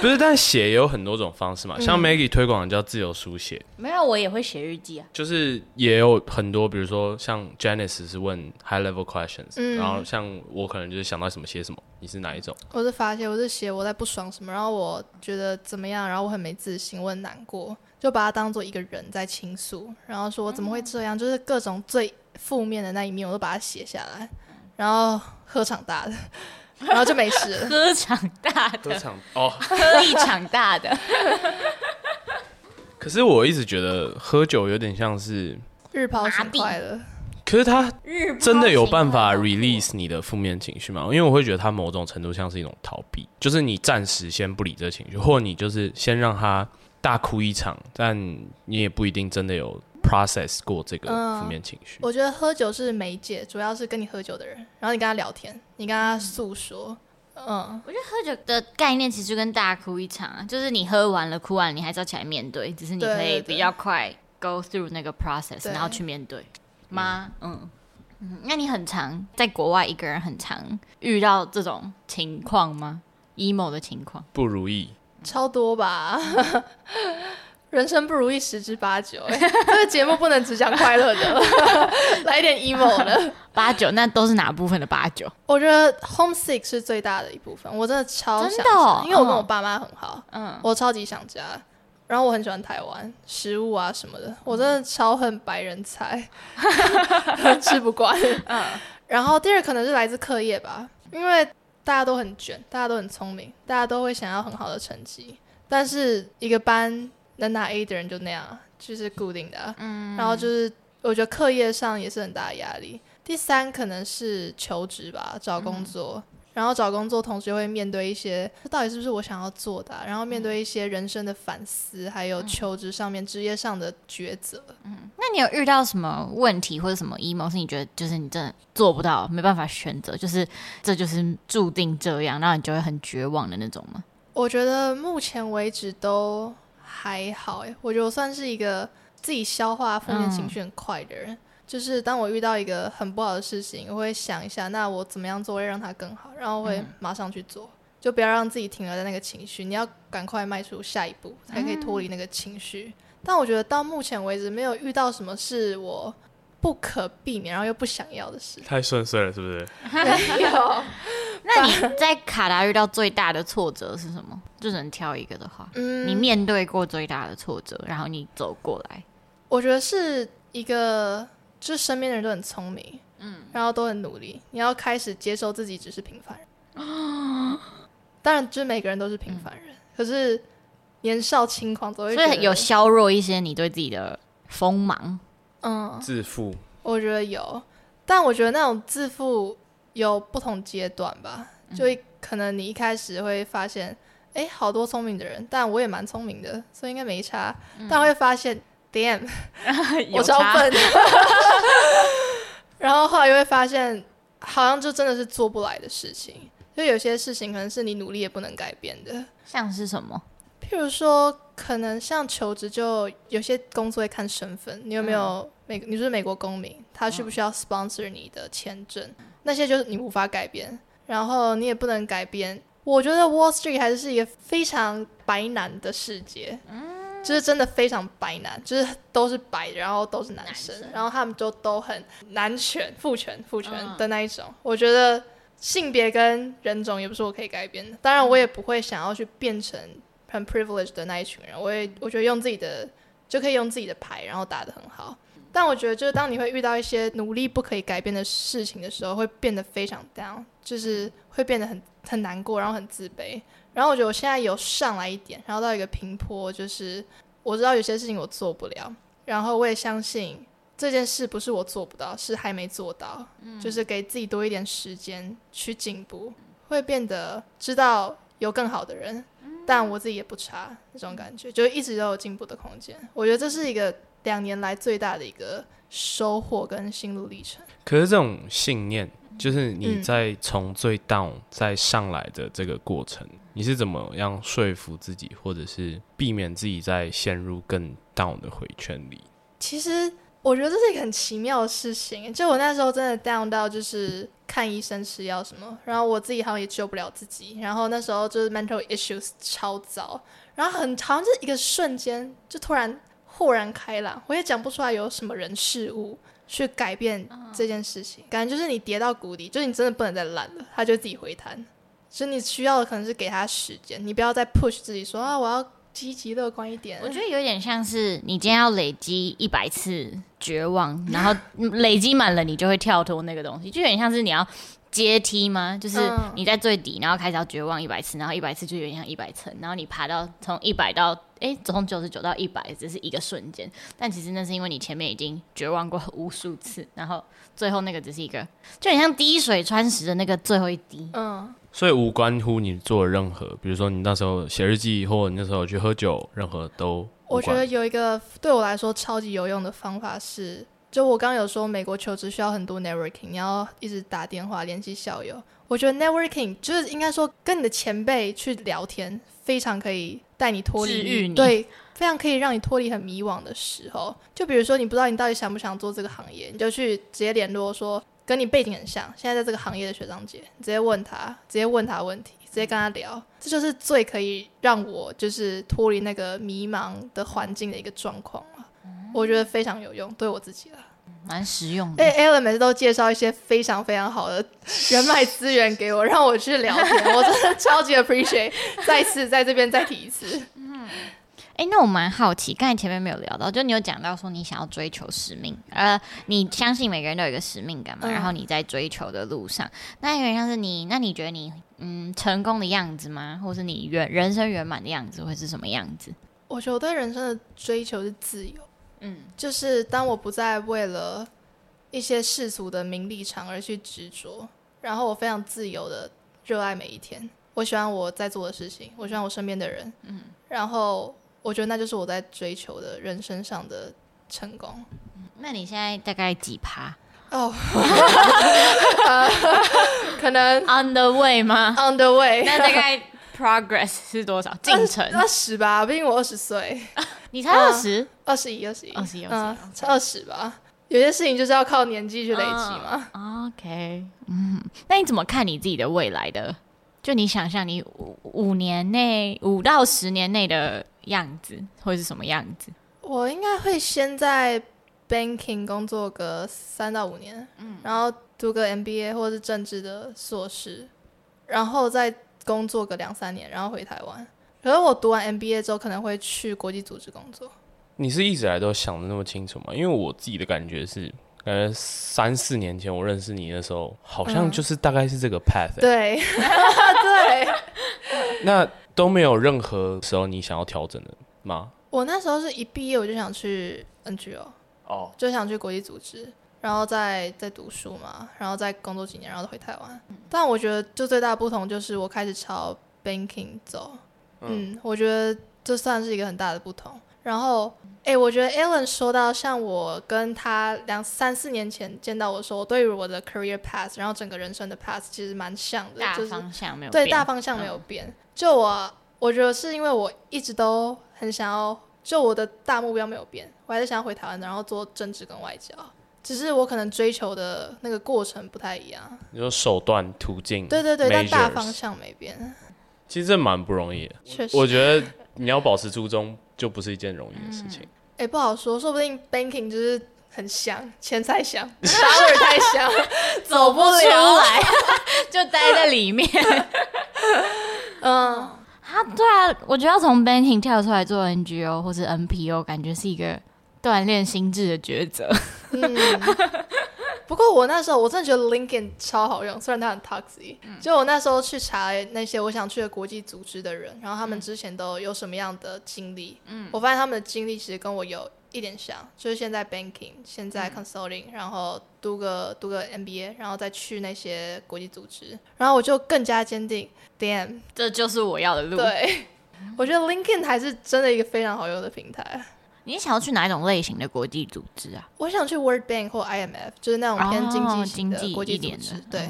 不是，但写也有很多种方式嘛。像 Maggie 推广的叫自由书写，没有，我也会写日记啊。就是也有很多，比如说像 Janice 是问 high level questions，、嗯、然后像我可能就是想到什么写什么。你是哪一种？我是发泄，我是写我在不爽什么，然后我觉得怎么样，然后我很没自信，我很难过，就把它当做一个人在倾诉，然后说我怎么会这样，就是各种最负面的那一面，我都把它写下来，然后喝场大的。然后就没事了。喝场大的，喝场哦，喝一场大的。[laughs] 可是我一直觉得喝酒有点像是日抛型快乐。可是他真的有办法 release 你的负面情绪吗？因为我会觉得他某种程度像是一种逃避，就是你暂时先不理这情绪，或者你就是先让他大哭一场，但你也不一定真的有。Process 过这个负面情绪、嗯，我觉得喝酒是媒介，主要是跟你喝酒的人，然后你跟他聊天，你跟他诉说。嗯，我觉得喝酒的概念其实跟大哭一场啊，就是你喝完了哭完，你还是要起来面对，只是你可以比较快 go through 那个 process，然后去面对吗？嗯嗯，那你很常在国外一个人，很常遇到这种情况吗？emo 的情况不如意，超多吧。[laughs] 人生不如意十之八九，哎，[laughs] 这个节目不能只讲快乐的，[laughs] 来一点 emo 的。[laughs] 八九，那都是哪部分的八九？我觉得 homesick 是最大的一部分，我真的超想家，因为我跟我爸妈很好，嗯，我超级想家，然后我很喜欢台湾食物啊什么的，我真的超恨白人菜，吃不惯，嗯，然后第二可能是来自课业吧，因为大家都很卷，大家都很聪明，大家都会想要很好的成绩，但是一个班。能拿 A 的人就那样，就是固定的。嗯，然后就是我觉得课业上也是很大的压力。第三可能是求职吧，找工作。嗯然后找工作，同时会面对一些这到底是不是我想要做的啊？然后面对一些人生的反思，还有求职上面、职业上的抉择。嗯，那你有遇到什么问题或者什么 emo 是你觉得就是你真的做不到，没办法选择，就是这就是注定这样，然后你就会很绝望的那种吗？我觉得目前为止都还好，诶，我觉得我算是一个自己消化负面情绪很快的人。嗯就是当我遇到一个很不好的事情，我会想一下，那我怎么样做会让它更好，然后会马上去做，嗯、就不要让自己停留在那个情绪，你要赶快迈出下一步，才可以脱离那个情绪。嗯、但我觉得到目前为止没有遇到什么是我不可避免，然后又不想要的事。太顺遂了，是不是？没有。[laughs] 那你在卡达遇到最大的挫折是什么？就能挑一个的话，嗯，你面对过最大的挫折，然后你走过来，我觉得是一个。就是身边的人都很聪明，嗯，然后都很努力。你要开始接受自己只是平凡人，啊、[gasps] 当然，就是每个人都是平凡人。嗯、可是年少轻狂，总会所以有削弱一些你对自己的锋芒，嗯，自负。我觉得有，但我觉得那种自负有不同阶段吧。嗯、就可能你一开始会发现，哎，好多聪明的人，但我也蛮聪明的，所以应该没差。嗯、但会发现。Damn，[laughs] 我超笨，[laughs] 然后后来又会发现，好像就真的是做不来的事情。就有些事情可能是你努力也不能改变的。像是什么？譬如说，可能像求职，就有些工作会看身份，你有没有美？你是美国公民，他需不需要 sponsor 你的签证？那些就是你无法改变，然后你也不能改变。我觉得 Wall Street 还是一个非常白男的世界。就是真的非常白男，就是都是白，然后都是男生，男生然后他们就都很男权、父权、父权的那一种。嗯、我觉得性别跟人种也不是我可以改变的，当然我也不会想要去变成很 privileged 的那一群人。我也我觉得用自己的就可以用自己的牌，然后打得很好。但我觉得就是当你会遇到一些努力不可以改变的事情的时候，会变得非常 down，就是会变得很很难过，然后很自卑。然后我觉得我现在有上来一点，然后到一个平坡，就是我知道有些事情我做不了，然后我也相信这件事不是我做不到，是还没做到，嗯、就是给自己多一点时间去进步，会变得知道有更好的人，嗯、但我自己也不差，那种感觉就一直都有进步的空间。我觉得这是一个两年来最大的一个收获跟心路历程。可是这种信念，就是你在从最 down 再上来的这个过程。嗯你是怎么样说服自己，或者是避免自己再陷入更 down 的回圈里？其实我觉得这是一个很奇妙的事情。就我那时候真的 down 到，就是看医生吃药什么，然后我自己好像也救不了自己。然后那时候就是 mental issues 超糟，然后很好像是一个瞬间就突然豁然开朗，我也讲不出来有什么人事物去改变这件事情。感觉就是你跌到谷底，就是你真的不能再烂了，它就自己回弹。所以你需要的可能是给他时间，你不要再 push 自己说啊，我要积极乐观一点。我觉得有点像是你今天要累积一百次绝望，[laughs] 然后累积满了，你就会跳脱那个东西，就有点像是你要阶梯吗？就是你在最底，然后开始要绝望一百次，然后一百次就有点像一百层，然后你爬到从一百到哎，从九十九到一百，只是一个瞬间，但其实那是因为你前面已经绝望过无数次，然后最后那个只是一个，就很像滴水穿石的那个最后一滴。嗯。所以无关乎你做任何，比如说你那时候写日记，或者你那时候去喝酒，任何都。我觉得有一个对我来说超级有用的方法是，就我刚刚有说美国求职需要很多 networking，你要一直打电话联系校友。我觉得 networking 就是应该说跟你的前辈去聊天，非常可以带你脱离，你对，非常可以让你脱离很迷惘的时候。就比如说你不知道你到底想不想做这个行业，你就去直接联络说。跟你背景很像，现在在这个行业的学长姐，你直接问他，直接问他问题，直接跟他聊，这就是最可以让我就是脱离那个迷茫的环境的一个状况了。嗯、我觉得非常有用，对我自己了，蛮实用的。哎，Alan 每次都介绍一些非常非常好的人脉资源给我，让我去聊天，我真的超级 appreciate。[laughs] 再次在这边再提一次。哎，那我蛮好奇，刚才前面没有聊到，就你有讲到说你想要追求使命，呃，你相信每个人都有一个使命感嘛？嗯、然后你在追求的路上，那有点像是你，那你觉得你嗯成功的样子吗？或是你圆人生圆满的样子会是什么样子？我觉得我对人生的追求是自由，嗯，就是当我不再为了一些世俗的名利场而去执着，然后我非常自由的热爱每一天。我喜欢我在做的事情，我喜欢我身边的人，嗯，然后我觉得那就是我在追求的人生上的成功。那你现在大概几趴？哦，[laughs] 可能 on the way 吗？on the way。那大概 progress 是多少？进程？二十吧，毕竟我二十岁。[laughs] 你才二十？二十一，二十一，二十一，嗯，才二十吧。有些事情就是要靠年纪去累积嘛。Uh, OK，嗯，那你怎么看你自己的未来的？就你想象你五五年内，五到十年内的样子会是什么样子？我应该会先在 banking 工作个三到五年，嗯，然后读个 MBA 或者是政治的硕士，然后再工作个两三年，然后回台湾。可是我读完 MBA 之后，可能会去国际组织工作。你是一直来都想的那么清楚吗？因为我自己的感觉是，感觉三四年前我认识你的时候，好像就是大概是这个 path、欸。对，[laughs] 对。那都没有任何时候你想要调整的吗？我那时候是一毕业我就想去 NGO，哦，就想去国际组织，然后再再读书嘛，然后再工作几年，然后回台湾。但我觉得就最大的不同就是我开始朝 banking 走，嗯，嗯，我觉得这算是一个很大的不同。然后，哎，我觉得 Alan 说到，像我跟他两三四年前见到我说，我对于我的 career path，然后整个人生的 path 其实蛮像的，大方向没有变，对，大方向没有变。嗯、就我，我觉得是因为我一直都很想要，就我的大目标没有变，我还是想要回台湾，然后做政治跟外交，只是我可能追求的那个过程不太一样。你说手段途径，对对对，但大方向没变。其实这蛮不容易的，确实，我觉得你要保持初衷。就不是一件容易的事情。哎、嗯欸，不好说，说不定 banking 就是很香，钱太香，[laughs] 香味太香，[laughs] 走不出来，[laughs] 就待在里面。嗯，他对啊，我觉得要从 banking 跳出来做 NGO 或是 NPO，感觉是一个锻炼心智的抉择。嗯不过我那时候我真的觉得 LinkedIn 超好用，虽然它很 toxic。嗯、就我那时候去查那些我想去的国际组织的人，然后他们之前都有什么样的经历，嗯，我发现他们的经历其实跟我有一点像，就是现在 banking，现在 consulting，嗯、然后读个读个 MBA，然后再去那些国际组织，然后我就更加坚定，damn，这就是我要的路。对，我觉得 LinkedIn 还是真的一个非常好用的平台。你想要去哪一种类型的国际组织啊？我想去 World Bank 或 IMF，就是那种偏经济型的国际组织。对，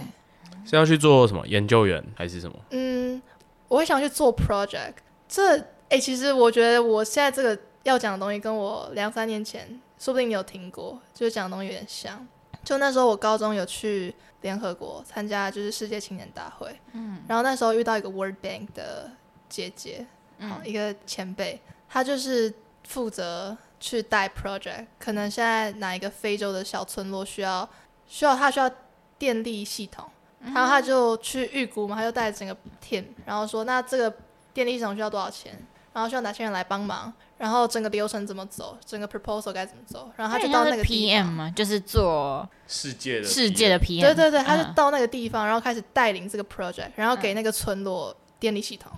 是要去做什么研究员还是什么？嗯，我会想去做 project。这，哎、欸，其实我觉得我现在这个要讲的东西，跟我两三年前说不定你有听过，就是讲的东西有点像。就那时候我高中有去联合国参加，就是世界青年大会。嗯，然后那时候遇到一个 World Bank 的姐姐，嗯，一个前辈，她就是。负责去带 project，可能现在哪一个非洲的小村落需要需要他需要电力系统，然后他就去预估嘛，他就带整个 team，然后说那这个电力系统需要多少钱，然后需要哪些人来帮忙，然后整个流程怎么走，整个 proposal 该怎么走，然后他就到那个 PM 嘛，就是做世界的世界的 PM，对对对，他就到那个地方，然后开始带领这个 project，然后给那个村落电力系统，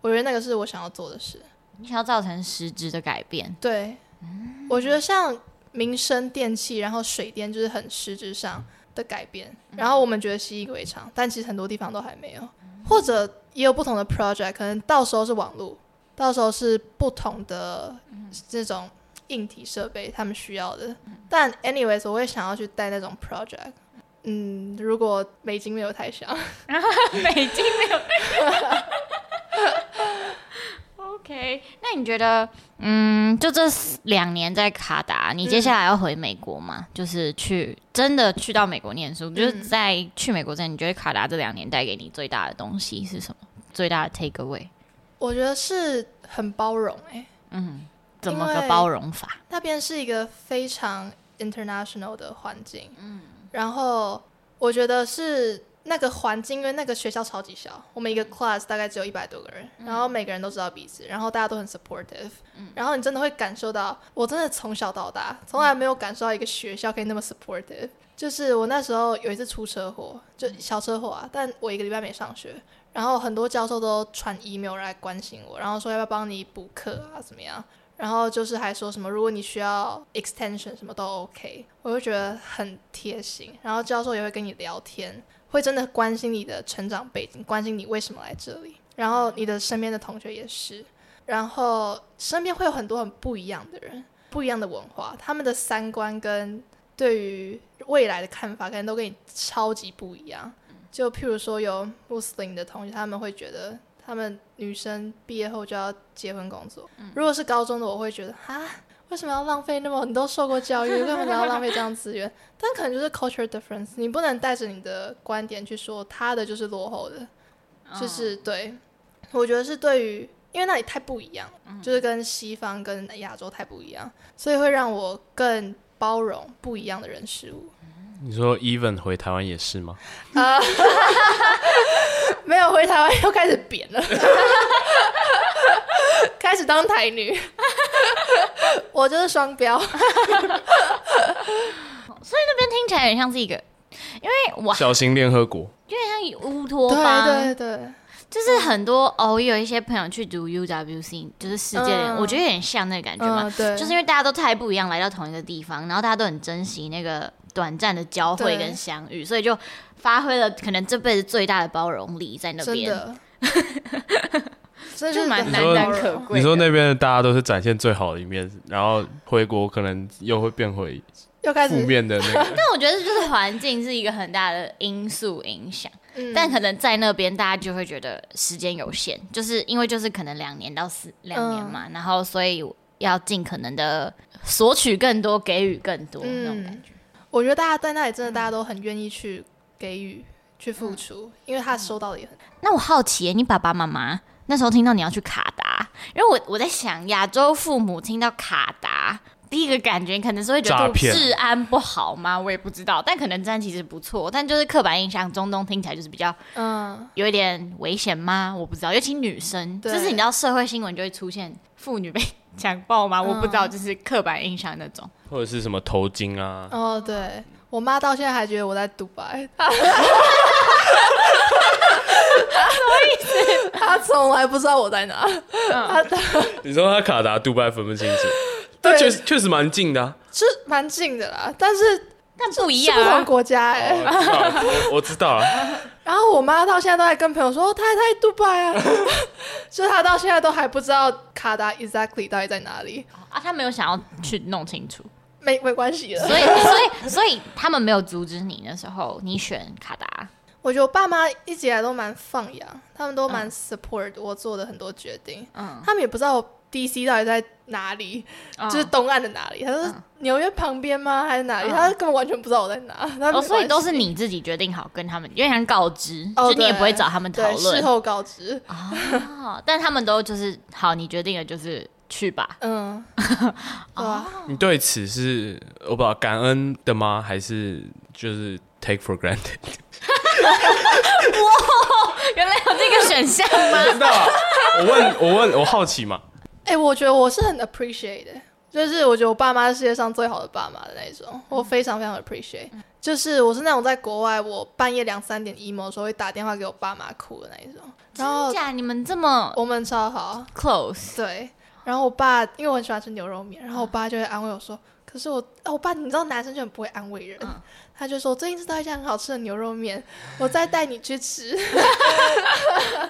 我觉得那个是我想要做的事。你想要造成实质的改变？对，嗯、我觉得像民生电器，然后水电就是很实质上的改变。嗯、然后我们觉得习以为常，但其实很多地方都还没有，嗯、或者也有不同的 project，可能到时候是网络，到时候是不同的这种硬体设备他们需要的。嗯、但 anyways，我会想要去带那种 project。嗯，如果美金没有太小，[laughs] [laughs] 美金没有太小。OK，那你觉得，嗯，就这两年在卡达，你接下来要回美国吗？嗯、就是去真的去到美国念书，嗯、就是在去美国之前，你觉得卡达这两年带给你最大的东西是什么？最大的 take away？我觉得是很包容、欸，哎，嗯，怎么个包容法？那边是一个非常 international 的环境，嗯，然后我觉得是。那个环境，因为那个学校超级小，我们一个 class 大概只有一百多个人，嗯、然后每个人都知道彼此，然后大家都很 supportive，、嗯、然后你真的会感受到，我真的从小到大从来没有感受到一个学校可以那么 supportive。就是我那时候有一次出车祸，就小车祸啊，但我一个礼拜没上学，然后很多教授都传 email 来关心我，然后说要不要帮你补课啊怎么样，然后就是还说什么，如果你需要 extension 什么都 OK，我就觉得很贴心。然后教授也会跟你聊天，会真的关心你的成长背景，关心你为什么来这里。然后你的身边的同学也是，然后身边会有很多很不一样的人，不一样的文化，他们的三观跟对于未来的看法，可能都跟你超级不一样。就譬如说有穆斯林的同学，他们会觉得。他们女生毕业后就要结婚工作。嗯、如果是高中的，我会觉得啊，为什么要浪费那么？你都受过教育，[laughs] 为什么要浪费这样资源？但可能就是 culture difference，你不能带着你的观点去说他的就是落后的，哦、就是对。我觉得是对于，因为那里太不一样，嗯、就是跟西方跟亚洲太不一样，所以会让我更包容不一样的人事物。你说 even 回台湾也是吗？啊，[laughs] 没有回台湾又开始扁了，[laughs] 开始当台女，我就是双标，所以那边听起来很像是一个，因为我小型联合国，有点像乌托邦，对对对，就是很多哦，有一些朋友去读 UWC，就是世界，嗯、我觉得有点像那个感觉嘛，嗯、对，就是因为大家都太不一样，来到同一个地方，然后大家都很珍惜那个。短暂的交汇跟相遇，所以就发挥了可能这辈子最大的包容力在那边。[laughs] 所以，就蛮难能可贵。你说那边的大家都是展现最好的一面，然后回国可能又会变回又开始负面的那个。[laughs] 但我觉得就是环境是一个很大的因素影响，嗯、但可能在那边大家就会觉得时间有限，就是因为就是可能两年到四两年嘛，嗯、然后所以要尽可能的索取更多，给予更多、嗯、那种感觉。我觉得大家在那里真的，大家都很愿意去给予、去付出，因为他收到的也很。那我好奇，你爸爸妈妈那时候听到你要去卡达，因为我我在想，亚洲父母听到卡达，第一个感觉可能是会觉得治安不好吗？我也不知道，但可能治安其实不错，但就是刻板印象，中东听起来就是比较嗯，有一点危险吗？我不知道，尤其女生，对就是你知道社会新闻就会出现妇女被。强暴吗？我不知道，就是刻板印象那种，或者是什么头巾啊？哦，对，我妈到现在还觉得我在杜拜，[laughs] 什么意思？她从来不知道我在哪。[laughs] 你说她卡达、杜拜分不清楚，但确实确实蛮近的，是蛮近的啦，但是。但不一样，不同国家哎、欸哦，我知道了。[laughs] 然后我妈到现在都还跟朋友说，她还在杜拜啊，[laughs] 就她到现在都还不知道卡达 exactly 到底在哪里啊，她没有想要去弄清楚，没没关系了。所以 [laughs] 所以所以他们没有阻止你那时候，你选卡达。我觉得我爸妈一直以来都蛮放养，他们都蛮 support 我做的很多决定。嗯，他们也不知道我。DC 到底在哪里？哦、就是东岸的哪里？他说纽约旁边吗？还是哪里？嗯、他根本完全不知道我在哪。哦，所以都是你自己决定好跟他们，因为想告知，哦、就你也不会找他们讨论，事后告知。哦，但他们都就是好，你决定了就是去吧。嗯，[laughs] 哦，你对此是我不知道感恩的吗？还是就是 take for granted？哇，原来有这个选项吗？[laughs] 不知道啊，我问，我问，我好奇嘛。哎、欸，我觉得我是很 appreciate 的，就是我觉得我爸妈是世界上最好的爸妈的那一种，我非常非常 appreciate。就是我是那种在国外，我半夜两三点 emo 的时候会打电话给我爸妈哭的那一种。然后真假？你们这么我们超好 close？对。然后我爸因为我很喜欢吃牛肉面，然后我爸就会安慰我说：“可是我，我爸你知道男生就很不会安慰人。嗯”他就说：“我最近吃到一家很好吃的牛肉面，我再带你去吃。[laughs] ”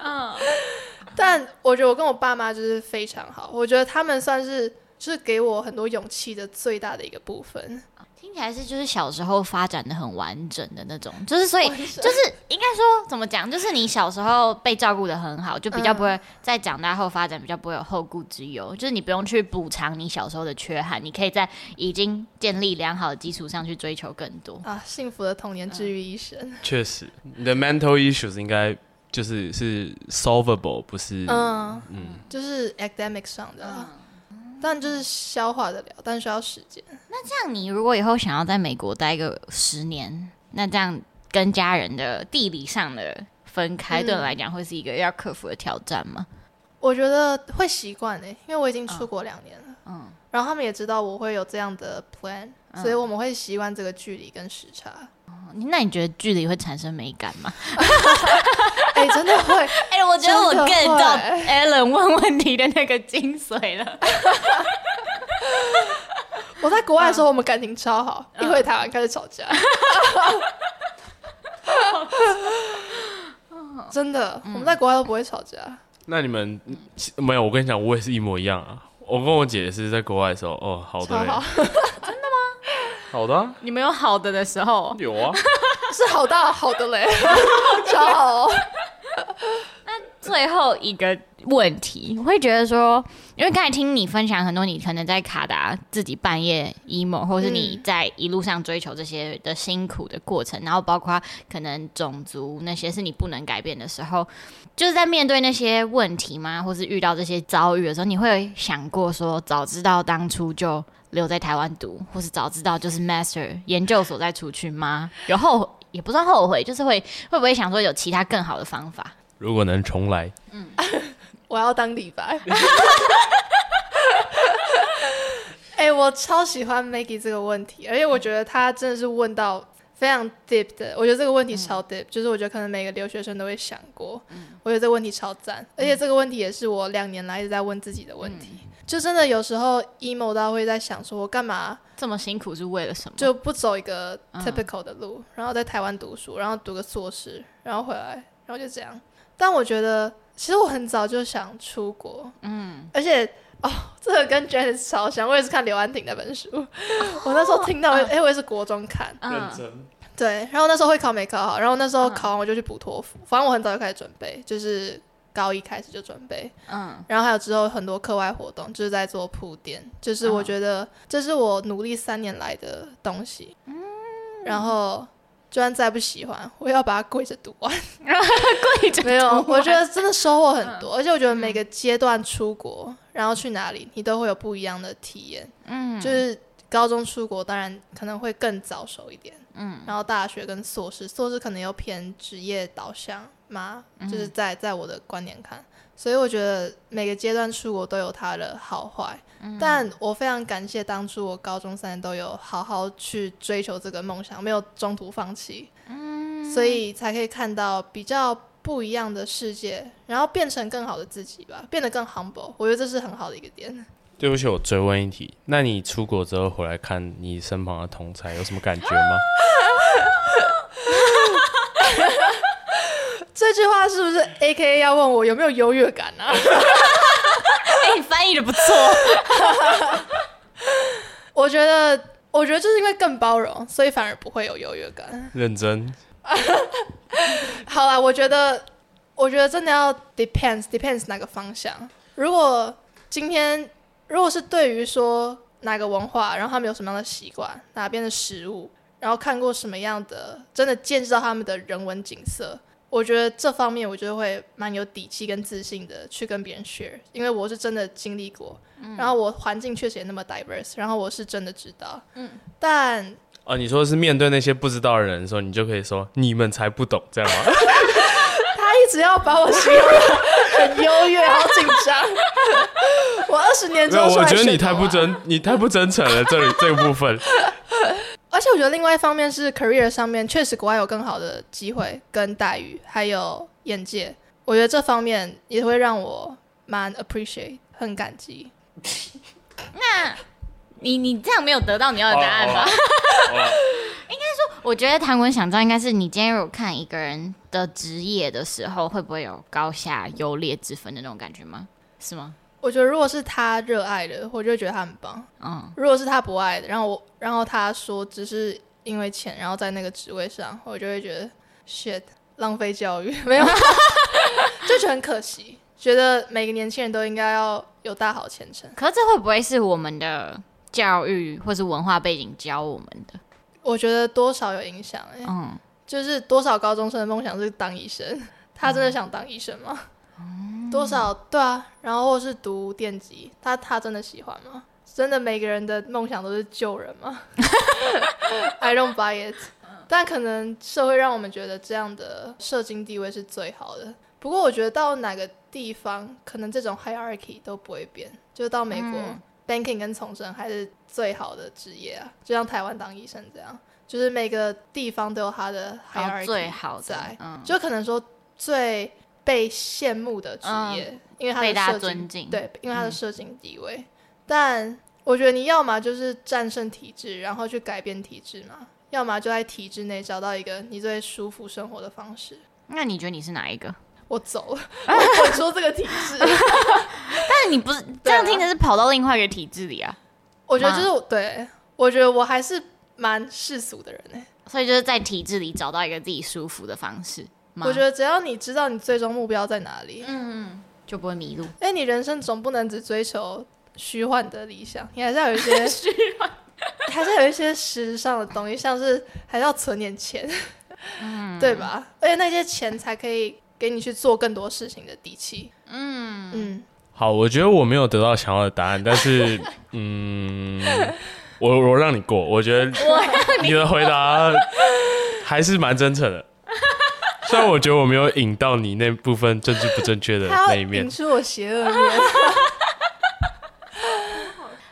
嗯，但我觉得我跟我爸妈就是非常好，我觉得他们算是就是给我很多勇气的最大的一个部分。听起来是就是小时候发展的很完整的那种，就是所以就是应该说怎么讲，就是你小时候被照顾的很好，就比较不会在长大后发展比较不会有后顾之忧，就是你不用去补偿你小时候的缺憾，你可以在已经建立良好的基础上去追求更多啊！幸福的童年治愈一生，确实，你的 mental issues 应该就是是 solvable，不是嗯嗯，就是 academic 上的。嗯但就是消化得了，但需要时间。那这样，你如果以后想要在美国待个十年，那这样跟家人的地理上的分开，对我来讲会是一个要克服的挑战吗？我觉得会习惯诶，因为我已经出国两年了。嗯，然后他们也知道我会有这样的 plan，所以我们会习惯这个距离跟时差。那你觉得距离会产生美感吗？[laughs] 哎、欸，真的会。[laughs] 哎、欸，我觉得我 get 到 Ellen 问问题的那个精髓了。[laughs] 我在国外的时候，我们感情超好，一回台湾开始吵架。真的，我们在国外都不会吵架。那你们没有？我跟你讲，我也是一模一样啊。我跟我姐也是在国外的时候，哦，好的，好真的吗？好的、啊，你们有好的的时候？有啊，[laughs] 是好大好的嘞，[laughs] 超好、哦。那最后一个问题，我会觉得说，因为刚才听你分享很多，你可能在卡达自己半夜 emo，或是你在一路上追求这些的辛苦的过程，嗯、然后包括可能种族那些是你不能改变的时候，就是在面对那些问题吗？或是遇到这些遭遇的时候，你会想过说，早知道当初就留在台湾读，或是早知道就是 master 研究所再出去吗？有后也不算后悔，就是会会不会想说有其他更好的方法？如果能重来，嗯，我要当李白。[laughs] 哎、欸，我超喜欢 Maggie 这个问题，而且我觉得他真的是问到非常 deep 的。我觉得这个问题超 deep，、嗯、就是我觉得可能每个留学生都会想过。嗯、我觉得这个问题超赞，而且这个问题也是我两年来一直在问自己的问题。嗯、就真的有时候 emo 到会在想，说我干嘛这么辛苦是为了什么？就不走一个 typical 的路，嗯、然后在台湾读书，然后读个硕士，然后回来，然后就这样。但我觉得，其实我很早就想出国，嗯，而且哦，这个跟 Janice 超像，我也是看刘安婷那本书，哦、我那时候听到，哎、嗯。欸，我也是国中看，认真，对，然后那时候会考没考好，然后那时候考完我就去补托福，嗯、反正我很早就开始准备，就是高一开始就准备，嗯，然后还有之后很多课外活动，就是在做铺垫，就是我觉得这是我努力三年来的东西，嗯，然后。就算再不喜欢，我也要把它跪着读完。[laughs] 跪着读完没有，我觉得真的收获很多，嗯、而且我觉得每个阶段出国，然后去哪里，你都会有不一样的体验。嗯，就是高中出国，当然可能会更早熟一点。嗯，然后大学跟硕士，硕士可能又偏职业导向嘛，就是在在我的观点看。所以我觉得每个阶段出国都有它的好坏，嗯、但我非常感谢当初我高中三年都有好好去追求这个梦想，没有中途放弃，嗯、所以才可以看到比较不一样的世界，然后变成更好的自己吧，变得更 humble。我觉得这是很好的一个点。对不起，我追问一题，那你出国之后回来看你身旁的同侪，有什么感觉吗？[laughs] 这句话是不是 A K 要问我有没有优越感啊？[laughs] 哎，你翻译的不错。我觉得，我觉得就是因为更包容，所以反而不会有优越感。认真。好啦，我觉得，我觉得真的要 depends depends 哪个方向。如果今天如果是对于说哪个文化，然后他们有什么样的习惯，哪边的食物，然后看过什么样的，真的见识到他们的人文景色。我觉得这方面，我觉得会蛮有底气跟自信的去跟别人 share，因为我是真的经历过，嗯、然后我环境确实也那么 diverse，然后我是真的知道，嗯，但哦，你说是面对那些不知道的人的时候，你就可以说你们才不懂，这样吗？[laughs] 他一直要把我形容的很优越，好紧张。我二十年之后，我觉得你太不真，你太不真诚了，这里这个部分。而且我觉得另外一方面是 career 上面确实国外有更好的机会跟待遇，还有眼界。我觉得这方面也会让我蛮 appreciate，很感激。[laughs] 那你你这样没有得到你要的答案吧？[laughs] 应该说，我觉得谭文想知道，应该是你今天有看一个人的职业的时候，会不会有高下优劣之分的那种感觉吗？是吗？我觉得如果是他热爱的，我就会觉得他很棒。嗯，如果是他不爱的，然后我，然后他说只是因为钱，然后在那个职位上，我就会觉得 shit，浪费教育，[laughs] 没有，就觉得很可惜。觉得每个年轻人都应该要有大好前程。可是这会不会是我们的教育或是文化背景教我们的？我觉得多少有影响。哎，嗯，就是多少高中生的梦想是当医生，他真的想当医生吗？嗯多少对啊，然后或是读电机，他他真的喜欢吗？真的每个人的梦想都是救人吗？[laughs] I don't buy it。但可能社会让我们觉得这样的社经地位是最好的。不过我觉得到哪个地方，可能这种 hierarchy 都不会变。就到美国、嗯、，banking 跟从政还是最好的职业啊。就像台湾当医生这样，就是每个地方都有他的 hierarchy 最好在，嗯、就可能说最。被羡慕的职业，嗯、因为他的被大家尊敬，对，因为他的社经地位。嗯、但我觉得你要么就是战胜体制，然后去改变体制嘛，要么就在体制内找到一个你最舒服生活的方式。那你觉得你是哪一个？我走了，[laughs] 我说这个体制。[laughs] 但是你不是这样听着是跑到另外一个体制里啊？我觉得就是对，我觉得我还是蛮世俗的人呢、欸。所以就是在体制里找到一个自己舒服的方式。我觉得只要你知道你最终目标在哪里，嗯，就不会迷路。哎，你人生总不能只追求虚幻的理想，你还是要有一些 [laughs] 虚幻，还是有一些实质上的东西，像是还是要存点钱，嗯，对吧？而且那些钱才可以给你去做更多事情的底气。嗯嗯。好，我觉得我没有得到想要的答案，但是，[laughs] 嗯，我我让你过，我觉得你的回答还是蛮真诚的。虽然我觉得我没有引到你那部分政治不正确的那一面，引出我邪恶面。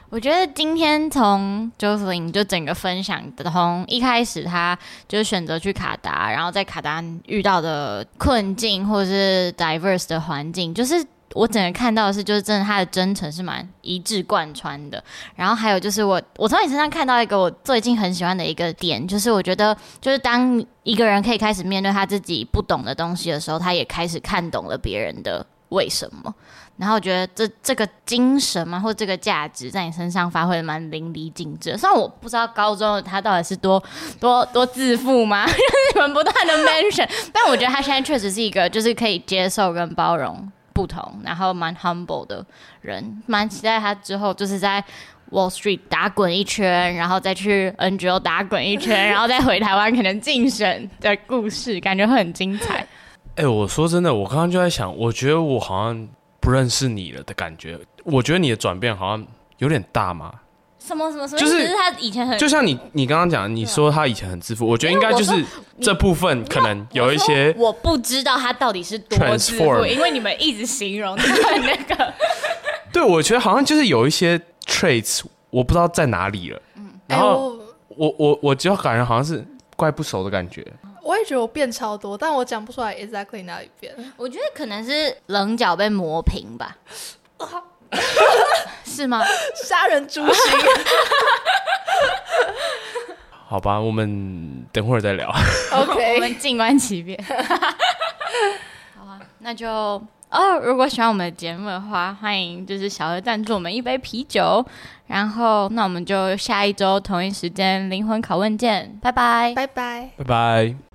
我觉得今天从 Josephine 就整个分享的，从一开始他就是选择去卡达，然后在卡达遇到的困境，或者是 diverse 的环境，就是。我整个看到的是，就是真的，他的真诚是蛮一致贯穿的。然后还有就是我，我从你身上看到一个我最近很喜欢的一个点，就是我觉得，就是当一个人可以开始面对他自己不懂的东西的时候，他也开始看懂了别人的为什么。然后我觉得这这个精神嘛，或这个价值，在你身上发挥的蛮淋漓尽致。虽然我不知道高中他到底是多多多自负吗？[laughs] 你们不断的 mention，但我觉得他现在确实是一个，就是可以接受跟包容。不同，然后蛮 humble 的人，蛮期待他之后就是在 Wall Street 打滚一圈，然后再去 NGO 打滚一圈，然后再回台湾可能竞选的故事，感觉会很精彩。哎、我说真的，我刚刚就在想，我觉得我好像不认识你了的感觉。我觉得你的转变好像有点大嘛。什么什么什么？就是他以前很，就像你你刚刚讲，你说他以前很自负，我觉得应该就是这部分可能有一些我，我不知道他到底是多自负，因为你们一直形容他那个。[laughs] 对，我觉得好像就是有一些 traits，我不知道在哪里了。嗯，然后我我我就感觉好像是怪不熟的感觉。我也觉得我变超多，但我讲不出来 exactly 哪里变。我觉得可能是棱角被磨平吧。[laughs] [laughs] 是吗？杀人诛心。[laughs] 好吧，我们等会儿再聊。[laughs] OK，我们静观其变。好啊，那就哦，如果喜欢我们的节目的话，欢迎就是小额赞助我们一杯啤酒。然后，那我们就下一周同一时间灵魂拷问见，拜拜，拜拜，拜拜。